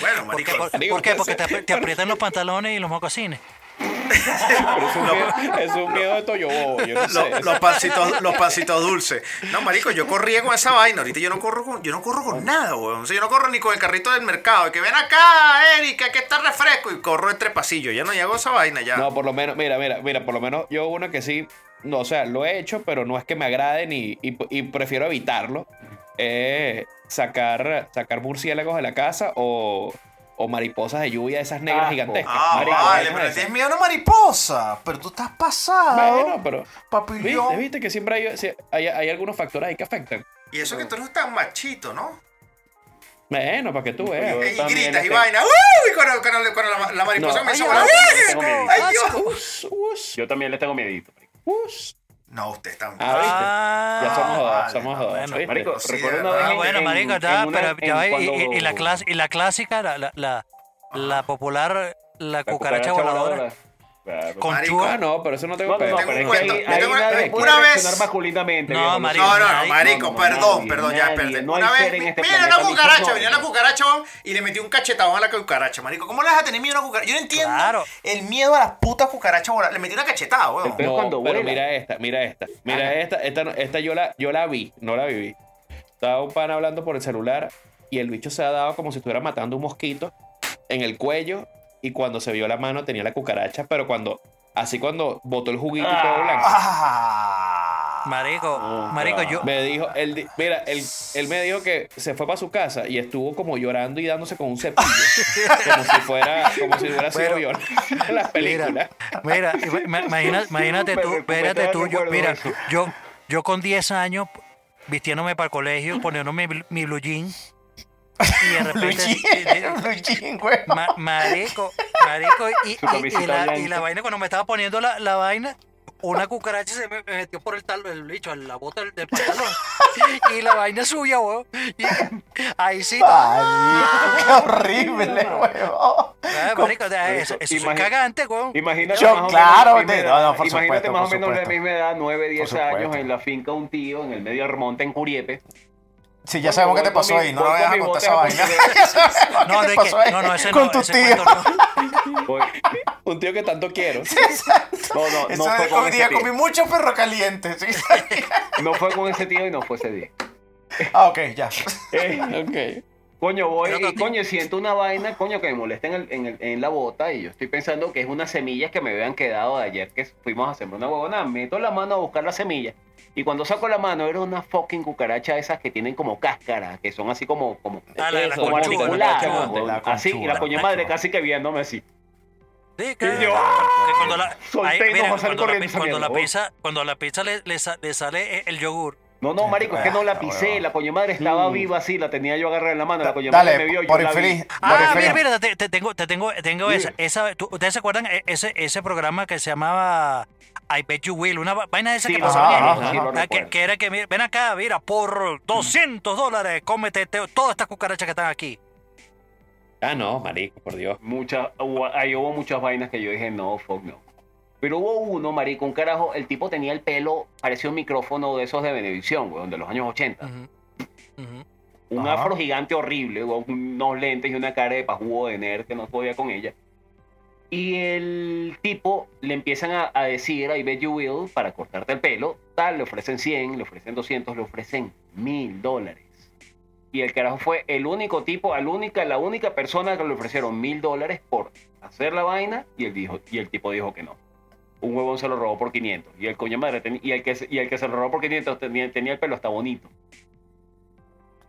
Bueno, ¿Por marico. qué? ¿Por, qué? que Porque se- te, apri- te *laughs* aprietan los pantalones y los mocasines. Es un, miedo, *laughs* es un miedo de Toyo Bobo, yo no sé. Los, los pancitos, los pancitos dulces. No, marico, yo corría con esa vaina. Ahorita yo no corro con, yo no corro con nada, weón. O sea, yo no corro ni con el carrito del mercado. Que ven acá, Erika, que está refresco. Y corro entre pasillos. Ya no hago esa vaina ya. No, por lo menos, mira, mira, mira, por lo menos yo una que sí, no, o sea, lo he hecho, pero no es que me agrade ni, y, y prefiero evitarlo. Es sacar, sacar murciélagos de la casa o, o mariposas de lluvia, esas negras Asco. gigantescas. Ah, Marico, vale, pero tienes miedo a una mariposa. Pero tú estás pasado. Bueno, pero ¿viste, papillón. viste que siempre hay, hay, hay algunos factores ahí que afectan. Y eso que tú no estás machito, ¿no? Bueno, para que tú veas. Yo y también gritas y tengo- vaina. ¡Uy! Y cuando, cuando- cuando la, la mariposa No. a Ay, volar. ay, tengo ¡Uy! miedo. ¡Ay, Dios! Yo también le tengo miedito. marico. No, usted está. Ah, ¿viste? Ah, ya somos dos, vale, somos no, dos. bueno. ¿viste? Marico, Sí, recuerdo de una verdad. vez Ah, en- bueno, en- marico, en ya, una- pero ya y, en y- y la y la clásica, la, la, la, la popular, la, la cucaracha voladora. Claro. Con Marico, chua- Ah, no, pero eso no tengo No, no, no, pedo. pero es un que tengo una- nadie una vez-. No, viejo, marico, No, no, marico, no, no, perdón, nadie, perdón, ya, nadie. perdón. No hay una vez, este mira, una cucaracha, venía la cucaracha y le metió un cachetadón a la cucaracha, marico. ¿Cómo le vas a tener miedo a una cucaracha? Yo no entiendo Claro. el miedo a las putas cucarachas. Le metí una cachetada, weón. Pero vuela. mira esta, mira esta, mira esta, esta, esta yo la, yo la vi, no la viví. Estaba un pan hablando por el celular y el bicho se ha dado como si estuviera matando un mosquito en el cuello y cuando se vio la mano tenía la cucaracha, pero cuando, así cuando botó el juguito y todo blanco, Ah. Marico, Oh, marico, yo, me dijo, él, mira, él, él me dijo que se fue para su casa y estuvo como llorando y dándose con un cepillo, *laughs* como si fuera, como si hubiera sido en las *laughs* películas. Mira, ima- imagina- imagínate tú, espérate tú, yo, mira, eso. yo, yo con 10 años vistiéndome para el colegio, poniéndome mi, mi blue jean *laughs* y de repente Blue jean, güey. ma- marico, marico y, y- y la, y la vaina cuando me estaba poniendo la, la vaina una cucaracha se me me metió por el tal el bicho la bota del, del pantalón y la vaina suya weón y ahí sí Marico, qué horrible, weón. ah, marico, eso, eso es cagante weón Imagínate Yo, más o claro, menos edad- no, no, por imagínate supuesto, más o menos la misma edad, 9, 10 supuesto. años, en la finca un tío, en el medio del monte, en Curiepe. Sí, ya sabemos qué te pasó ahí. No con vayas a contar esa vaina. *laughs* no, de que, no, no, ese con no, tu ese tío. cuento no. Voy- Un tío que tanto quiero. No, no, Eso no de fue con ese día tío. comí mucho perro caliente. ¿sí? *laughs* No fue con ese tío y no fue ese día. Ah, ok, ya. *laughs* ok. Coño, voy y coño, siento una vaina, coño, que me molesta en, el- en, el- en la bota y yo estoy pensando que es unas semillas que me habían quedado de ayer que fuimos a sembrar una huevona. Meto la mano a buscar las semillas y cuando saco la mano era una fucking cucaracha esas que tienen como cáscara, que son así como, como, Ah, la- la como así, y la la madre casi que viéndome así. Sí, claro. Y yo, Que cuando la, solté ahí, y nos mira, va a salir cuando la, cuando pizza, cuando la pizza le, le le sale el yogur No, no, marico, es que no la pisé. La coño madre estaba viva así, la tenía yo agarrada en la mano. La coño madre Dale, me vio. yo por la vi. infeliz. por Ah, infeliz. mira, mira, te, te tengo, te tengo, tengo Sí. esa, esa ¿tú- ¿Ustedes se acuerdan e- ese, ese programa que se llamaba I Bet You Will? Una va- vaina de esa Sí, que pasaba Ah, que, era que, mira, ven acá, mira, por 200 dólares, cómete te- todas estas cucarachas que están aquí. Ah, no, marico, por Dios. Muchas, hubo- ahí hubo muchas vainas que yo dije, no, fuck no. Pero hubo uno, marico, un carajo, el tipo tenía el pelo, parecía un micrófono de esos de Benevisión, weón, de los años 80. Ujú, ujú. Un Ajá. afro gigante horrible, weón, unos lentes y una cara de pajugo de nerd que no podía con ella. Y el tipo le empiezan a, a decir, I bet you will, para cortarte el pelo, tal, le ofrecen 100, le ofrecen 200, le ofrecen 1000 dólares. Y el carajo fue el único tipo, la única, la única persona que le ofrecieron 1000 dólares por hacer la vaina y el, dijo, y el tipo dijo que no. Un huevón se lo robó por 500. Y el coño madre, teni- y, el que, se- y el que se lo robó por 500 tenía, tenía el pelo hasta bonito.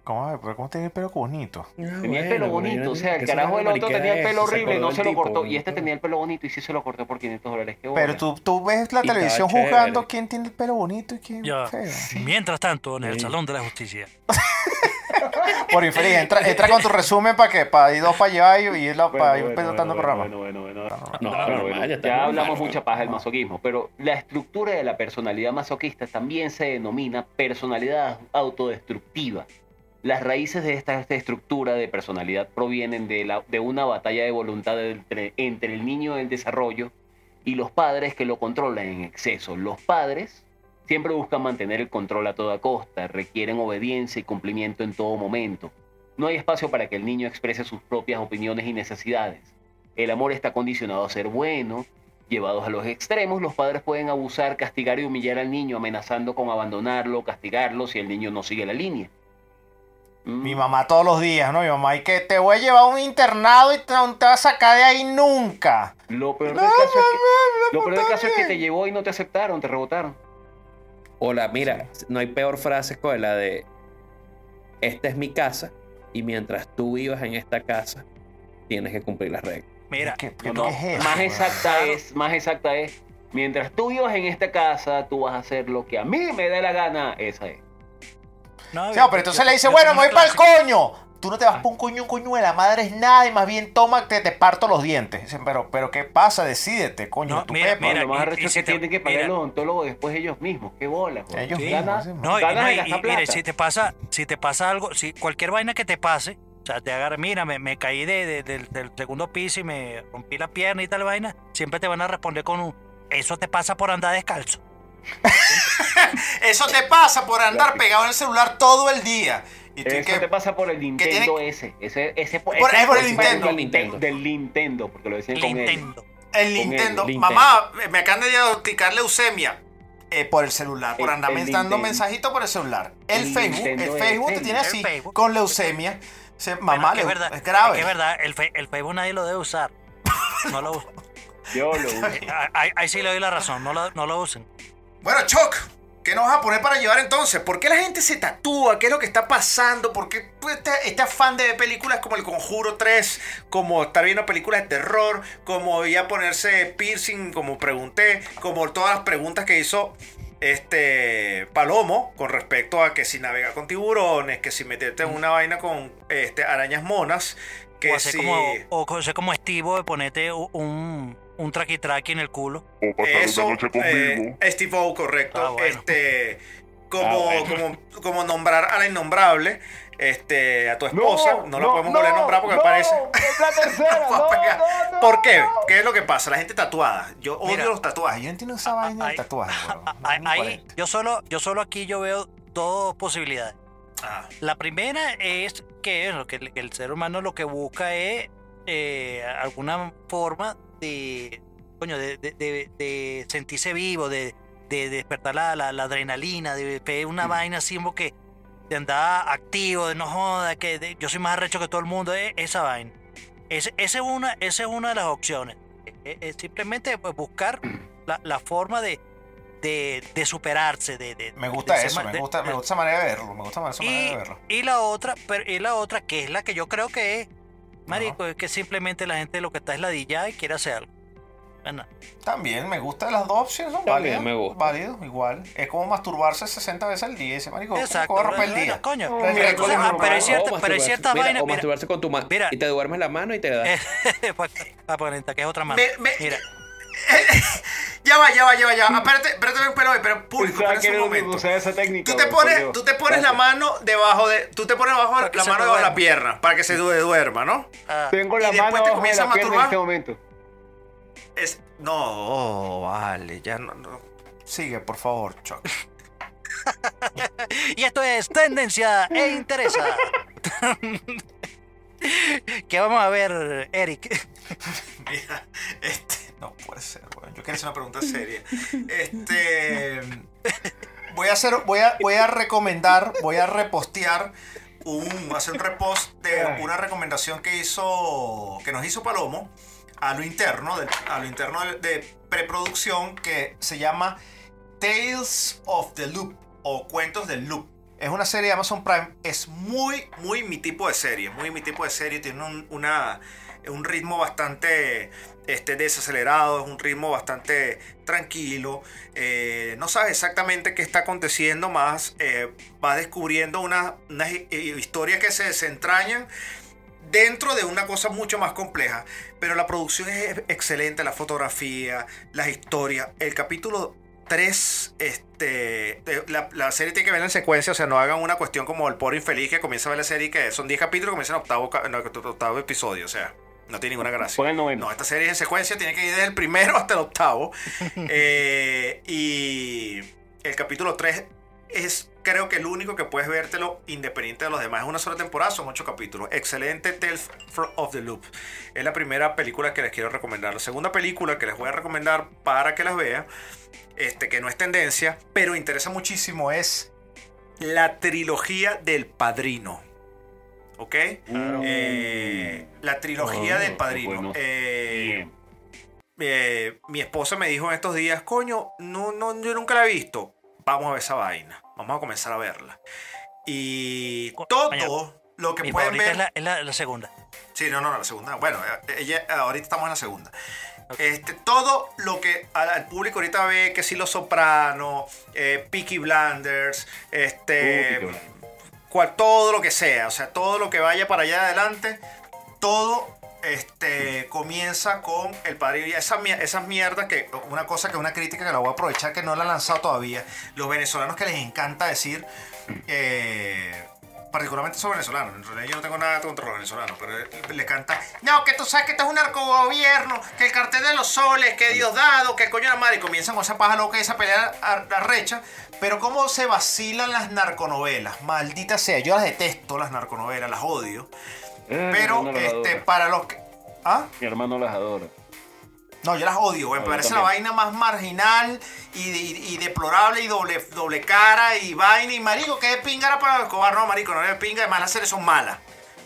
¿Cómo, pero ¿Cómo tiene el pelo bonito? Tenía el pelo bonito, o sea, el carajo del otro tenía el pelo horrible, no se lo cortó. Y este tenía el pelo bonito y sí se lo cortó por 500 dólares. Qué Pero tú, tú ves la Y televisión juzgando quién tiene el pelo bonito y quién feo. Mientras tanto, en el Sí. Salón de la Justicia. *laughs* Por infeliz, entra, entra con tu resumen para que para ir dos para allá y, y ir la- Bueno, para ir bueno, pelotando el bueno, programa. bueno, bueno, bueno. No, bueno, ya ya hablamos bueno. mucha paja del masoquismo, pero la estructura de la personalidad masoquista también se denomina personalidad autodestructiva. Las raíces de esta, esta estructura de personalidad provienen de, la, de una batalla de voluntad entre, entre el niño en desarrollo y los padres que lo controlan en exceso. Los padres siempre buscan mantener el control a toda costa, requieren obediencia y cumplimiento en todo momento. No hay espacio para que el niño exprese sus propias opiniones y necesidades. El amor está condicionado a ser bueno. Llevados a los extremos, los padres pueden abusar, castigar y humillar al niño, amenazando con abandonarlo, castigarlo si el niño no sigue la línea. Mm. Mi mamá todos los días, ¿no? Mi mamá, y que te voy a llevar a un internado y te- no te vas a sacar de ahí nunca. Lo peor No, del caso, es que, lo peor del está caso es que bien. te llevó y no te aceptaron, te rebotaron. Hola, mira, no hay peor frase que la de esta es mi casa y mientras tú vivas en esta casa tienes que cumplir las reglas. Mira, ¿Qué, qué- No, es eso, más exacta es, más exacta es, mientras tú vivas en esta casa, tú vas a hacer lo que a mí me dé la gana, esa es. no, Sí, no, pero entonces le dice, bueno, me voy para el coño. Tú no te vas para un coño, un coño de la madre es nada y más bien toma, te, te parto los dientes. Dicen, pero, pero ¿qué pasa? Decídete, coño, No, tu mira, pepa. mira, lo más arrecho es que tienen que pagar mira. el odontólogo después ellos mismos. Qué bola, joder. Ellos sí, No, y, ganas no, de y- y mire, si te pasa, si te pasa algo, si cualquier vaina que te pase, o sea, te agarra, mira, me, me caí de, de- del, del segundo piso y me rompí la pierna y tal vaina, siempre te van a responder con un, eso te pasa por andar descalzo. *laughs* Eso te pasa por andar pegado en el celular todo el día. Y Eso que- te pasa por el Nintendo tiene- ese. Ese, ese, Por- es por el Nintendo. Del Nintendo. Del Nintendo, porque lo decían con él. Nintendo. El Con Nintendo. el Nintendo. Mamá, me acaban de diagnosticar leucemia. Eh, por el celular, por andar dando Nintendo. mensajitos por el celular. El, El Facebook, Nintendo el Facebook te tiene así, Facebook. con leucemia. Se- mamá, es, verdad, es grave. es verdad, el, fe- el Facebook nadie lo debe usar. No lo *laughs* usen. Yo lo uso. Ahí, ahí sí le doy la razón, no lo, no lo usen. Bueno, Choc, ¿qué nos vas a poner para llevar entonces? ¿Por qué la gente se tatúa? ¿Qué es lo que está pasando? ¿Por qué pues, este, este afán de películas como El Conjuro 3? Como estar viendo películas de terror, como ir a ponerse piercing, como pregunté, como todas las preguntas que hizo este Palomo con respecto a que si navega con tiburones, que si meterte en una vaina con este, arañas monas, que O hacer si... como, o hacer como estivo de ponerte un, un traqui traqui en el culo. O pasar Eso, una noche conmigo. eh, Steve O, correcto. Ah, bueno. Este, como, Ah, bueno. como, como nombrar a la innombrable, este, a tu esposa. No, la podemos volver a nombrar porque me parece. Es la tercera. *laughs* No, no, no, ¿Por qué? no. ¿Qué es lo que pasa? La gente tatuada. Yo odio Mira. los tatuajes. Yo no entiendo esa vaina del *laughs* ahí- tatuaje. weón. No, Ahí, yo solo, yo solo aquí yo veo dos posibilidades. Ah, La primera es que, bueno, que el, que el ser humano lo que busca es eh, alguna forma de, coño, de, de- de- de sentirse vivo, de, de despertar la, la- la adrenalina, de una vaina así como que de andar activo, de no joda, que yo soy más arrecho que todo el mundo, eh, esa vaina. Esa, es una, esa es una de las opciones. Eh, eh, simplemente pues, buscar la, la forma de, de, de superarse. De, de- me gusta de eso. Me gusta, me gusta esa manera de verlo. Me gusta esa manera y, de verlo. y la otra, pero, y la otra, que es la que yo creo que es, marico, es que simplemente la gente lo que está es ladillada y quiere hacer algo. Bueno, También me gustan las dos opciones, son válidas. me gusta. Válido, igual. Es como masturbarse 60 veces al día. Ese marico, exacto. ¿cómo va a romper el bueno, día? Coño, No, pero, mira, entonces- ah, pero hay cierta- ciertas mira, vainas. O Mira, masturbarse con tu mano. mira. Y te duermes la mano y te da. *laughs* para ponerte, que es otra mano. Me- me- Mira, *laughs* Ya va, ya va, ya va, ya va. Espérate, espérate, pero, pero público, espérate que un que momento. esa técnica. Tú te pones, tú te pones la mano debajo de, tú te pones que la mano debajo de la pierna para que se du- duerma, ¿no? ah, Tengo y la después mano te abajo de comienza la a pierna en este momento. Es no, vale, ya no, no. Sigue, por favor, Chuck. *laughs* y esto es Tendencia e Interesa. *laughs* ¿Qué vamos a ver, Eric? *laughs* Mira, este, no puede ser, weón. Yo quería hacer una pregunta seria. Este, voy a hacer, voy a, voy a recomendar, voy a repostear un, hacer un repost de una recomendación que hizo, que nos hizo Palomo a lo interno, de, a lo interno de, de preproducción que se llama Tales of the Loop o Cuentos del Loop. Es una serie de Amazon Prime. Es muy, muy mi tipo de serie. Muy mi tipo de serie. Tiene un, una, un ritmo bastante este, desacelerado. Es un ritmo bastante tranquilo. Eh, no sabes exactamente qué está aconteciendo. Más eh, va descubriendo una- unas hi- eh, historias que se desentrañan dentro de una cosa mucho más compleja. Pero la producción es excelente, la fotografía, las historias. El capítulo 3, este, de- la, la serie tiene que ver en secuencia, o sea, no hagan una cuestión como el pobre infeliz que comienza a ver la serie que son 10 capítulos, comienza en octavo, en octavo episodio, o sea, no tiene ninguna gracia. Pon el noveno. No, esta serie es en secuencia, tiene que ir desde el primero *laughs* hasta el octavo. *laughs* Eh, y el capítulo 3 es, creo que el único que puedes vértelo independiente de los demás. Es una sola temporada, son ocho capítulos. Excelente Tales of the Loop. Es la primera película que les quiero recomendar. La segunda película que les voy a recomendar para que las vean, este, que no es tendencia, pero interesa muchísimo, es la trilogía del Padrino. ¿Ok? Eh, la trilogía Oh, del Padrino. bueno. Eh, Bien. eh, mi esposa me dijo en estos días, coño, no, no, yo nunca la he visto. Vamos a ver esa vaina. Vamos a comenzar a verla. Y todo lo que Mi pueden ver. es la, es la- la segunda. Sí, no, no, no, la segunda. Bueno, ella, ahorita estamos en la segunda. Este, todo lo que al, al público ahorita ve, que si Los Sopranos, eh, Peaky Blinders, este, Uh. Cual, todo lo que sea, o sea, todo lo que vaya para allá adelante, todo este, comienza con el padrino. Y esa, esas mierdas que, una cosa que una crítica que la voy a aprovechar que no la han lanzado todavía, los venezolanos que les encanta decir, eh, particularmente son venezolanos, en realidad yo no tengo nada contra los venezolanos, pero le canta, no, que tú sabes que esto es un narcogobierno, que el cartel de los soles, que Diosdado, que el coño de la madre, y comienzan con esa paja loca y esa pelea ar- arrecha, pero cómo se vacilan las narconovelas, maldita sea, yo las detesto, las narconovelas, las odio, Eh, pero este, para los que... ¿Ah? Mi hermano las adora. No, yo las odio, güey. Me parece la vaina más marginal y, y- y deplorable y doble, doble cara y vaina. Y marico, ¿qué pingara para Escobar? No, marico, no le pinga. Además, las series son malas.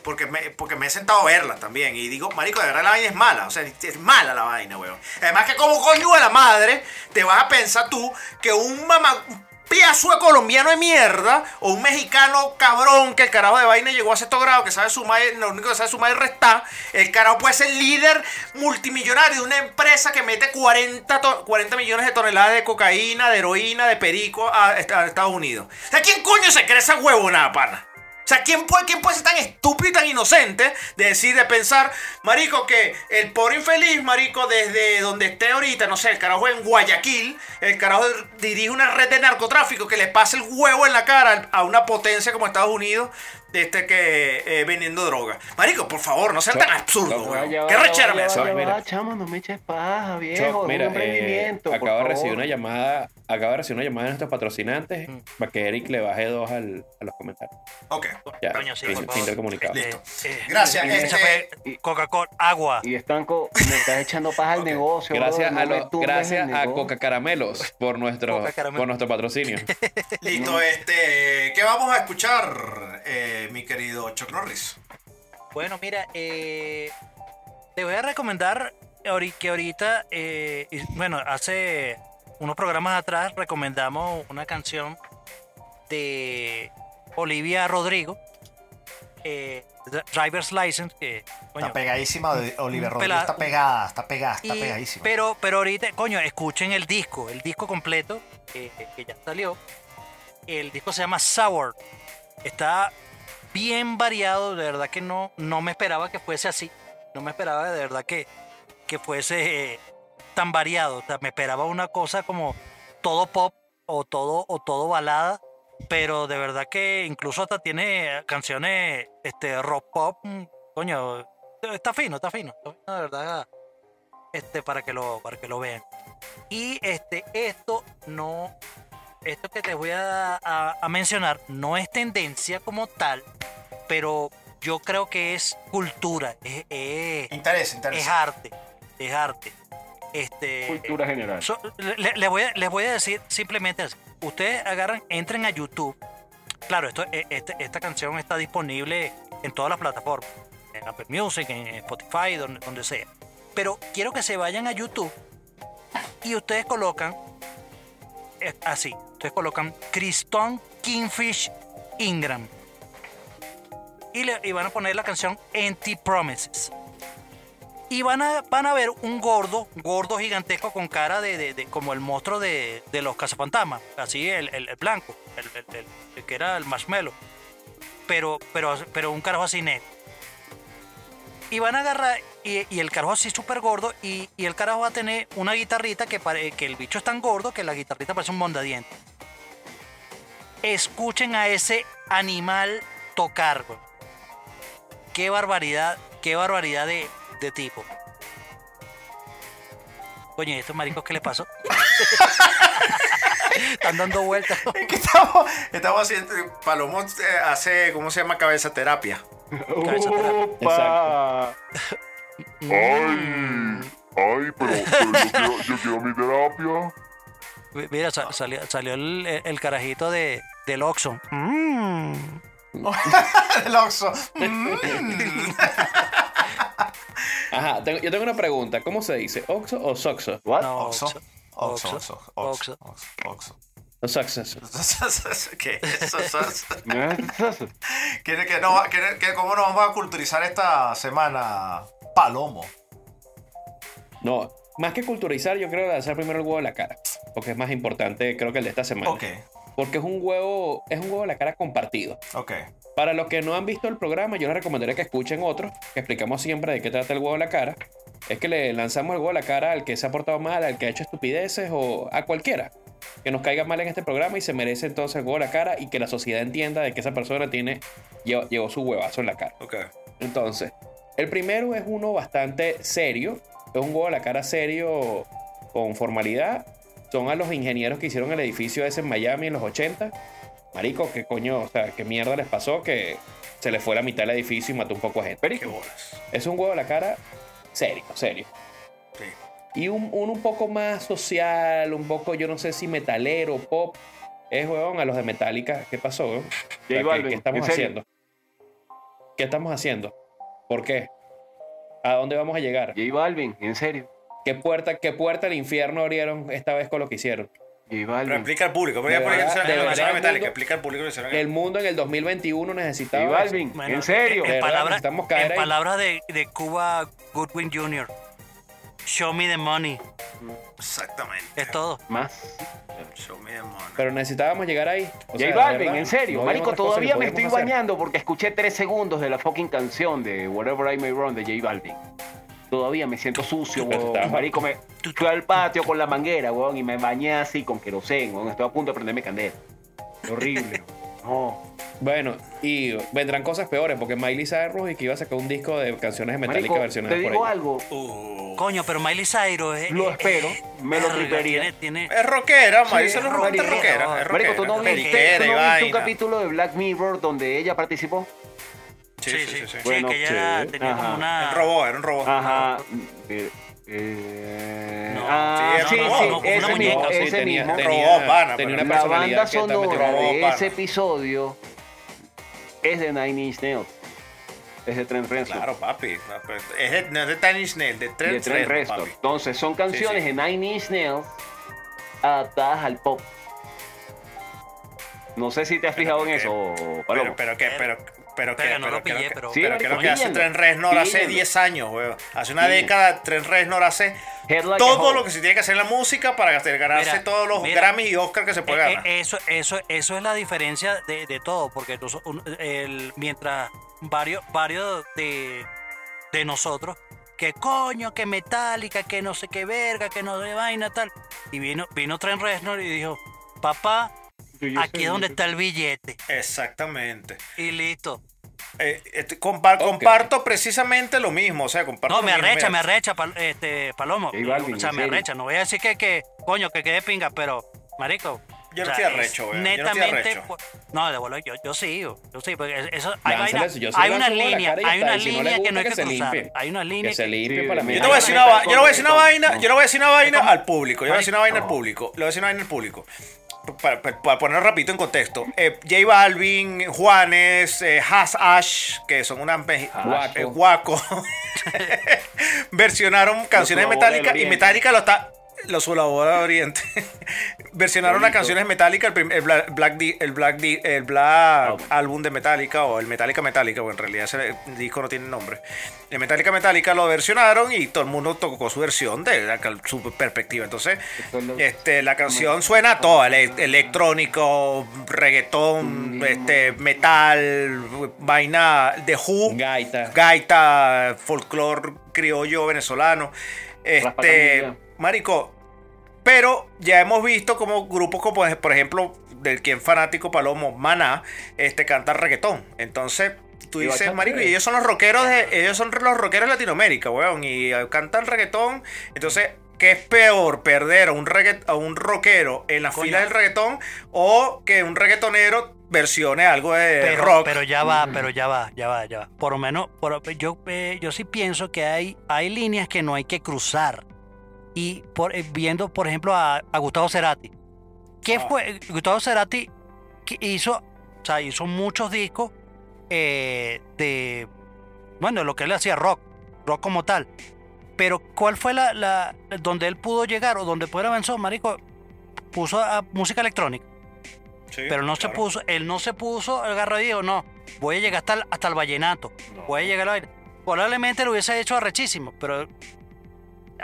Porque me, porque me he sentado a verlas también. Y digo, marico, de verdad la vaina es mala. O sea, es mala la vaina, weón. Además que como coño de la madre, te vas a pensar tú que un mamá... Piazo de colombiano de mierda o un mexicano cabrón que el carajo de vaina llegó a sexto grado que sabe sumar, lo único que sabe sumar es restar. El carajo puede ser líder multimillonario de una empresa que mete 40, to- 40 millones de toneladas de cocaína, de heroína, de perico a, est- a Estados Unidos. Sea, ¿quién coño se cree esa huevonada, pana? O sea, ¿quién puede, ¿quién puede ser tan estúpido y tan inocente de decir, de pensar, marico, que el pobre infeliz, marico, desde donde esté ahorita, no sé, el carajo en Guayaquil, el carajo dirige una red de narcotráfico que le pasa el huevo en la cara a una potencia como Estados Unidos, este que eh, vendiendo droga. Marico, por favor, no sean tan absurdos, weón. ¿Qué rechera me ya Mira. va, chamo, no me eches paja, viejo. Choc, mira, un eh, acabo de recibir favor. una llamada, acabo de recibir una llamada de nuestros patrocinantes Mm. para que Eric le baje dos al, a los comentarios. Ok, Ya, Coño, sí, fin, por fin favor. del comunicado. Listo. Eh, Gracias, este- Coca-Cola, agua. Y Estanco, me estás echando paja al Ok. negocio. Gracias, brother, a, no tumbes gracias a. Coca Caramelos por nuestro, Coca Caramelo. por nuestro patrocinio. *laughs* listo, este, ¿qué vamos a escuchar, eh, mi querido Chuck Norris? Bueno, mira, eh, te voy a recomendar que ahorita, eh, bueno, hace unos programas atrás recomendamos una canción de Olivia Rodrigo, eh, Driver's License, que Coño, Está pegadísima. de un Rodrigo está pegada, está pegada, está y- pegadísima. pero, pero ahorita, coño, escuchen el disco, el disco completo que, que ya salió. El disco se llama Sour. Está bien variado, de verdad que no, no me esperaba que fuese así. No me esperaba de verdad que, que fuese tan variado. O sea, me esperaba una cosa como todo pop o todo, o todo balada. Pero de verdad que incluso hasta tiene canciones este, rock pop. mm, Coño, está fino, está fino. Está fino, de verdad este, para que lo, para que lo vean. Y este, esto no, esto que te voy a, a- a mencionar no es tendencia como tal, pero yo creo que es cultura, es, es- Interés, es interés. arte, es arte. Este, Cultura general. So- le- le voy a- les voy a decir simplemente así. Ustedes agarran, entren a YouTube. Claro, esto, e- este- esta canción está disponible en todas las plataformas. En Apple Music, en Spotify, donde, donde sea. Pero quiero que se vayan a YouTube y ustedes colocan eh, así. Ustedes colocan Criston Kingfish Ingram. Y, le, y van a poner la canción Empty Promises. Y van a, van a ver un gordo, gordo gigantesco con cara de, de- como el monstruo de, de los cazafantasmas. Así el, el- blanco, el- el que era el marshmallow. Pero, pero, pero un carajo así negro. Y van a agarrar, y, y el carajo así súper gordo, y, y el carajo va a tener una guitarrita que, pare- que el bicho es tan gordo que la guitarrita parece un mondadiente. Escuchen a ese animal tocar, güey. Qué barbaridad, qué barbaridad de, de tipo. Coño, ¿y estos maricos qué le pasó? *laughs* Están dando vueltas. Es que estamos, estamos haciendo. Palomo eh, hace, ¿cómo se llama? Cabeza terapia. Cabeza terapia. ¡Opa! Ay, ay, pero, pero yo, *laughs* quiero, yo quiero mi terapia. Mira, sa- salió, salió el, el carajito de, del Oxxo. Mm. *laughs* El Oxxo. Ajá, tengo- yo tengo una pregunta. ¿Cómo se dice? ¿Oxo o Soxo? ¿What? No, Oxxo. Oxxo. Oxxo. Oxxo. Oxxo. Oxxo. Oxxo. O Soxo. ¿Qué? Eso, eso, eso. Eso. ¿Quiere que no, que ¿Cómo nos vamos a culturizar esta semana? Palomo. No, más que culturizar, yo creo lanzar primero el huevo a la cara. Porque es más importante, creo que el de esta semana. Ok, Porque es un huevo, es un huevo a la cara compartido. ok. Para los que no han visto el programa, yo les recomendaría que escuchen otros, que explicamos siempre de qué trata el huevo a la cara. Es que le lanzamos el huevo a la cara al que se ha portado mal, al que ha hecho estupideces o a cualquiera que nos caiga mal en este programa y se merece entonces el huevo a la cara y que la sociedad entienda de que esa persona tiene llevó, llevó su huevazo en la cara. Ok. Entonces, el primero es uno bastante serio. Es un huevo a la cara serio con formalidad. Son a los ingenieros que hicieron el edificio ese en Miami en los 80. Marico, qué coño, o sea, qué mierda les pasó que se les fue la mitad del edificio y mató un poco de gente. Qué bolas. Es un huevo a la cara serio, serio. Sí. Y un, uno un poco más social, un poco, yo no sé si metalero, pop. Es, huevón, a los de Metallica. ¿Qué pasó, weón? O sea, ¿qué- Balvin, ¿Qué, estamos haciendo? ¿Qué estamos haciendo? ¿Por qué? ¿A dónde vamos a llegar? J Balvin, en serio. ¿Qué puerta, qué puerta al infierno abrieron esta vez con lo que hicieron? J Pero Balvin. explica al público. ¿Por qué De por qué verdad, hicieron de la verdad, versión el metálica? mundo- Explica al público que El mundo en el 2021 necesitaba. J eso. Balvin, Bueno, en serio. En, palabras, en palabras de, de Cuba Goodwin Jr. Show me the money. Exactamente. Es todo. Más. Show me the money. Pero necesitábamos llegar ahí. O J sea, Balvin, en serio. no Marico, todavía me estoy hacer. bañando porque escuché tres segundos de la fucking canción de Whatever I May Run de J Balvin. Todavía me siento sucio, weón. Marico, me fui al patio con la manguera, weón, y me bañé así con querosén, weón. Estoy a punto de prenderme candela. Horrible. *laughs* No. Bueno, y vendrán cosas peores, porque Miley Cyrus y que iba a sacar un disco de canciones de Metallica Marico, versiones te por digo ella. algo. Uh, Coño, pero Miley Cyrus es. Lo espero, me lo tiene, es rockera, Sí, Marisa no es marico. rockera. Es Marico, ¿tú no rockera. viste, tú no viste un capítulo de Black Mirror donde ella participó? Sí, sí, sí. sí. Bueno, que ella sí. tenía como Ajá. una. Un robot, era un robot. Ajá. Eh, No, ah, sí, ese mismo, No, sí, ese tenía, mismo. tenía- Robot, pana, tenía pero una La banda sonora de ese episodio es de Nine Inch Nails. Es de Trent Reznor. Claro, papi. Es de, no es de Tiny Snell, de de Trent Trent Reznor, Reznor. papi. Entonces, son canciones Sí, sí. de Nine Inch Nails adaptadas al pop. No sé si te has fijado en ¿por eso, Pero, Palomo. pero, ¿qué? Pero, Pero que, no pero lo pillé, creo que- pero- Sí, pero marico, creo que hace Trent Reznor hace píllenlo. 10 años, weón. Hace una década Trent Reznor hace todo lo que se tiene que hacer en la música para ganarse Mira, todos los mira. Grammys y Oscar que se puede Eh, ganar. eh, eso, eso, eso es la diferencia de, de todo, porque el- mientras varios, varios de, de nosotros, que coño, que Metallica, que no sé qué verga, que no de vaina, tal. Y vino, vino Trent Reznor y dijo, papá, aquí es donde está el billete. Exactamente. Y listo. Eh, este, compa-. Comparto precisamente lo mismo. O sea, comparto No, me arrecha, me arrecha, pal- este, Palomo. Balvin, o sea, me serio. arrecha. No voy a decir que, que coño, que quede pinga, pero, marico. Yo no estoy arrecho, yo no Netamente. No, de yo, yo sí, yo sí, porque eso, hay, vaina- eso, yo hay una línea, hay una si no línea que no hay que cruzar. limpie. Hay una línea Que se limpie para mí. Yo te voy a decir una, va- yo le voy a decir una vaina, yo le voy a decir una vaina al público, yo voy a decir una vaina al público, le voy a decir una vaina al público. Para, para- ponerlo rapidito en contexto, eh, J Balvin, Juanes, eh, Has Ash, que son unas meji- Guaco. eh, *laughs* versionaron canciones Metallica y. Metallica lo está. Los Sulabora de Oriente. *laughs* versionaron las canciones Metallica, el, el Black, Black el Black, Di- el Black álbum de Metallica o el Metallica Metallica, bueno, en realidad ese disco no tiene nombre. El Metallica Metallica lo versionaron y todo el mundo tocó su versión de la su perspectiva. Entonces, este, la canción suena toda, ele- electrónico, reggaetón, este, metal, vaina de Who, Gaita. gaita, folclore criollo venezolano. Este. Marico, pero ya hemos visto como grupos como por ejemplo del quien fanático Palomo Maná, este canta reggaetón. Entonces, tú dices, marico, y ellos son los rockeros de ellos son los rockeros de Latinoamérica, weón, y eh, cantan reggaetón. Entonces, ¿qué es peor perder a un a un rockero en la Coño. fila del reggaetón o que un reggaetonero versione algo de pero, rock? pero ya va, pero ya va, ya va, ya va. Por lo menos, por- yo, eh, yo sí pienso que hay, hay líneas que no hay que cruzar. Y por, eh, viendo, por ejemplo, a, a Gustavo Cerati. ¿Qué Ah. fue? Gustavo Cerati hizo, o sea, hizo muchos discos eh, de, bueno, lo que él hacía rock, rock como tal. Pero ¿cuál fue la, la donde él pudo llegar o donde pudo avanzar, marico? Puso a música electrónica. Sí, Pero no se puso, él no se puso agarrado y dijo, no, voy a llegar hasta el, hasta el vallenato, voy a llegar a la. Probablemente lo hubiese hecho arrechísimo, pero,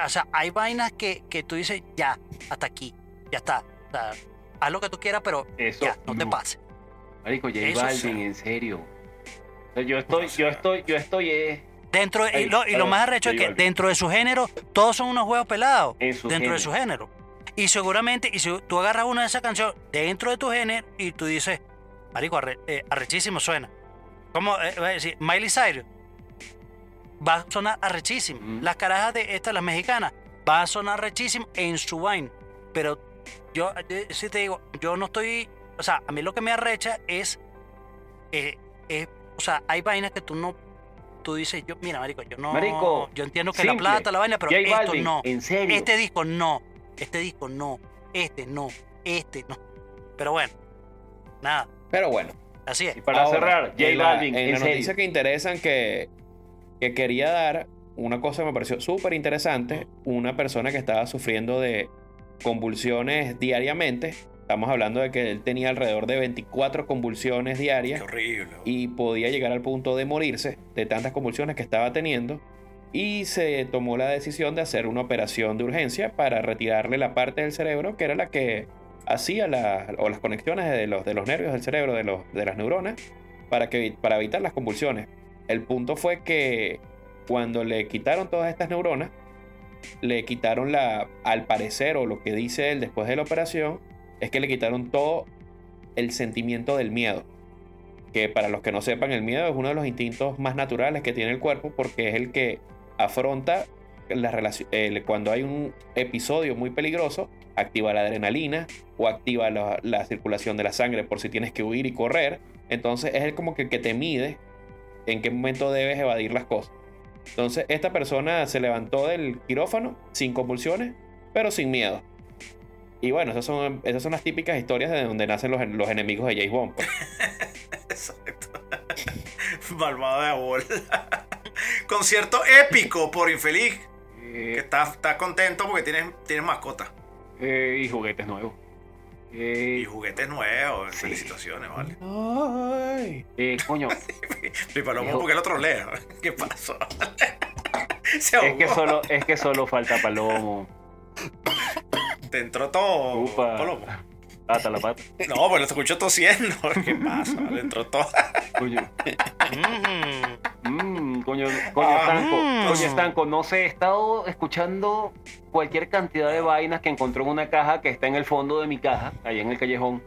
o sea, hay vainas que, que tú dices, ya, hasta aquí, ya está. O sea, haz lo que tú quieras, pero Eso ya, no te pases. Marico, J Eso Balvin, sí. en serio. O sea, yo estoy, yo estoy, yo estoy eh, Dentro, y lo, y más arrecho es que Balvin. dentro de su género, todos son unos huevos pelados. en su dentro de su género. Y seguramente, y si tú agarras una de esas canciones dentro de tu género y tú dices, Marico, arre- eh, arrechísimo suena. ¿Cómo eh, va a decir? Miley Cyrus va a sonar arrechísimo. Ujú. Las carajas de estas, las mexicanas, va a sonar arrechísimo en su vaina. Pero yo, eh, sí te digo, yo no estoy. O sea, a mí lo que me arrecha es. eh, es- o sea, hay vainas que tú no. Tú dices, yo, mira, Marico, yo no. Marico, yo entiendo que simple. la plata, la vaina, pero J esto Balvin, no. en serio. Este disco no. Este disco no. Este no. Este no. Pero bueno, nada. Pero bueno. Así es. Y para Ahora, cerrar, J Balvin, en en, que interesan que, que quería dar, una cosa que me pareció súper interesante, una persona que estaba sufriendo de convulsiones diariamente, estamos hablando de que él tenía alrededor de 24 convulsiones Qué diarias horrible. y podía llegar al punto de morirse de tantas convulsiones que estaba teniendo y se tomó la decisión de hacer una operación de urgencia para retirarle la parte del cerebro que era la que hacía la- o las conexiones de los, de los nervios del cerebro, de, los, de las neuronas, para, que, para evitar las convulsiones. El punto fue que cuando le quitaron todas estas neuronas, le quitaron la, al parecer, o lo que dice él después de la operación, es que le quitaron todo el sentimiento del miedo que para los que no sepan, el miedo es uno de los instintos más naturales que tiene el cuerpo porque es el que afronta la cuando hay un episodio muy peligroso, activa la adrenalina o activa la, la circulación de la sangre por si tienes que huir y correr. Entonces es el como que el que te mide en qué momento debes evadir las cosas. Entonces esta persona se levantó del quirófano sin convulsiones, pero sin miedo. Y bueno, esas son, esas son las típicas historias de donde nacen los, los enemigos de James Bond. pues. *laughs* Exacto. *laughs* Malvado de bola. *laughs* Concierto épico por infeliz. Que Eh, estás está contento porque tienes, tienes mascota. eh, y juguetes nuevos. Eh, Y juguetes nuevos. Felicitaciones, vale. Ay. eh, coño, *laughs* Y Palomo, Hijo. ¿por qué lo trolea? *laughs* ¿Qué pasó? *laughs* Se es que solo, es que solo falta Palomo. Te entró todo. Upa. Palomo. Hasta la pata. *laughs* No, pues lo escucho tosiendo. *laughs* ¿Qué pasa? Le entró todo. Coño. Mm. Mm, coño, coño, Ah, estanco, mm. coño, estanco, no sé, he estado escuchando cualquier cantidad de vainas que encontró en una caja que está en el fondo de mi caja, ahí en el callejón.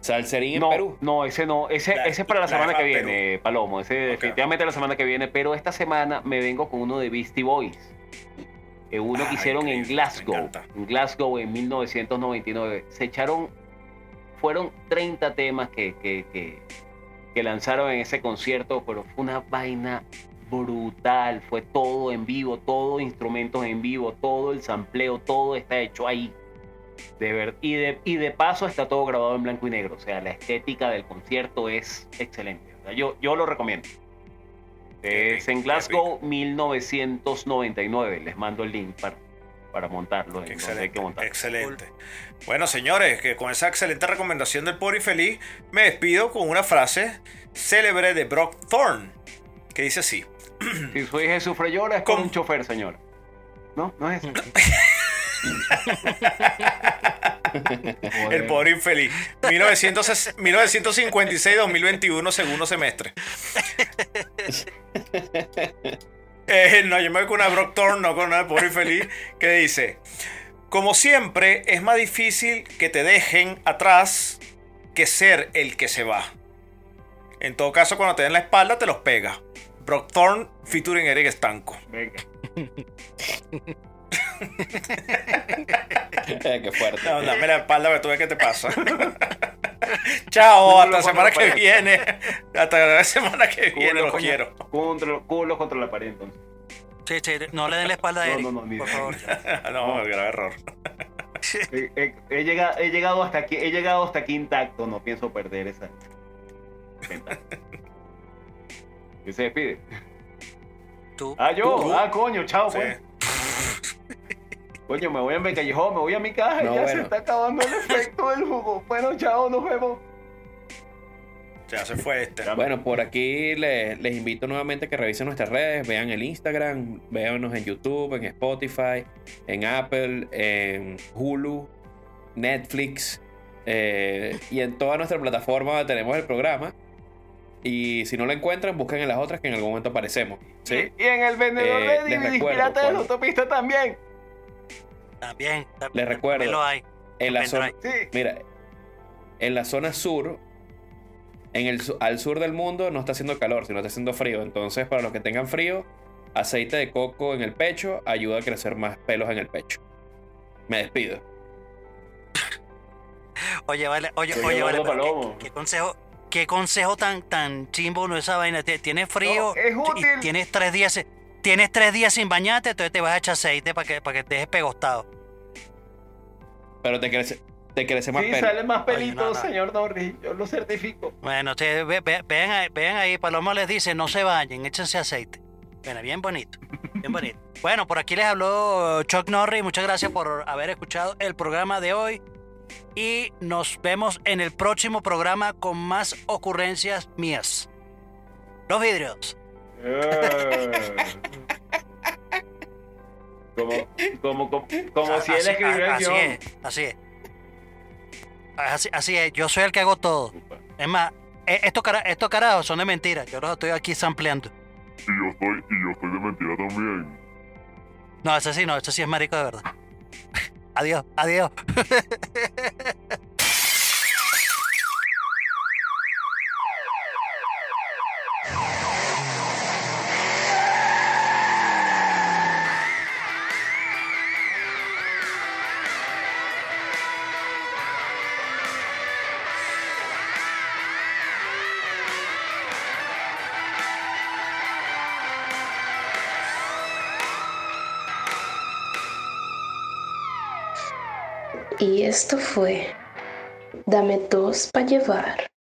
Salserín en no, Perú. no, ese no, ese, La- ese es para la la semana que viene, Palomo, ese definitivamente la semana que viene, pero esta semana me vengo con uno de Beastie Boys. Eh, uno que hicieron en Glasgow, en Glasgow en 1999. Se echaron, fueron 30 temas que, que, que, que lanzaron en ese concierto, pero fue una vaina brutal, fue todo en vivo, todo instrumentos en vivo, todo el sampleo, todo está hecho ahí. De ver, y, de, y de paso está todo grabado en blanco y negro, o sea, la estética del concierto es excelente. O sea, yo, yo lo recomiendo. Es en Glasgow 1999, les mando el link para, para montarlo, en donde hay que Excelente, montarlo. excelente. Bueno, señores, que con esa excelente recomendación del Pori Feliz, me despido con una frase célebre de Brock Thorne, que dice así. Si su hija sufre llora es con un chofer, señor. No, no es eso. *laughs* *laughs* El pobre infeliz. 1900 1956-2021, segundo semestre. *laughs* Eh, no, yo me voy con una Brock Thorne, no con una pobre infeliz, que dice: Como siempre, es más difícil que te dejen atrás que ser el que se va. En todo caso, cuando te den la espalda, te los pega. Brock Thorne, featuring Eric Estanco. Venga. *laughs* Eh, Qué fuerte. No, dame la espalda, pero tú ves qué te pasa. *laughs* Chao, hasta la semana que viene. Hasta la semana que viene, los quiero. Contra, culo contra la pared, entonces. Sí, sí, no le den la espalda a No, Eric, no, no, ni por favor. *laughs* No, grave error. He, he- he llegado, he llegado hasta aquí, he llegado hasta aquí intacto, no pienso perder esa. ventaja. ¿Quién se despide? Tú. Ah, yo, Tú. ah, coño, chao, Sí. pues. Coño, me voy a mi callejón, me voy a mi caja No, y ya se está acabando el efecto del jugo. Bueno, chao, nos vemos. Ya se fue este. Bueno, por aquí les, les invito nuevamente a que revisen nuestras redes, vean el Instagram, véanos en YouTube, en Spotify, en Apple, en Hulu, Netflix eh, y en toda nuestra plataforma tenemos el programa. Y si no lo encuentran, busquen en las otras que en algún momento aparecemos. ¿sí? Y en el vendedor Eh, de DVDs pirata de la autopista también. También. también Les recuerdo. también lo hay. En la zona, Sí. mira, en la zona sur, en el, al sur del mundo no está haciendo calor, sino está haciendo frío. Entonces, para los que tengan frío, aceite de coco en el pecho ayuda a crecer más pelos en el pecho. Me despido. Oye, vale, oye, oye, vale. ¿qué, qué consejo, qué consejo tan, tan chimbo no esa vaina. Te- Tienes frío No, es y útil. tienes tres días, tienes tres días sin bañarte, entonces te vas a echar aceite para que, para que te dejes pegostado. Pero te crece, te crece más Sí, pelo. sale más Oye, pelito, no, no. señor Norris. Yo lo certifico. Bueno, ustedes ve- ve- vean, ahí, vean ahí, Palomo les dice, no se bañen, échense aceite. Bueno, bien bonito, bien bonito. Bueno, por aquí les habló Chuck Norris, muchas gracias por haber escuchado el programa de hoy. Y nos vemos en el próximo programa con más ocurrencias mías. Los vidrios. Como, como, como, como si él así- escribió el así guion. es, así es. Así, así es, yo soy el que hago todo. Es más, e- estos, cara- estos carajos son de mentira. Yo los estoy aquí sampleando. Y yo estoy, y yo estoy de mentira también. No, ese sí, no, ese sí es marico de verdad. *laughs* adiós, adiós. *laughs* Y esto fue Dame dos para llevar.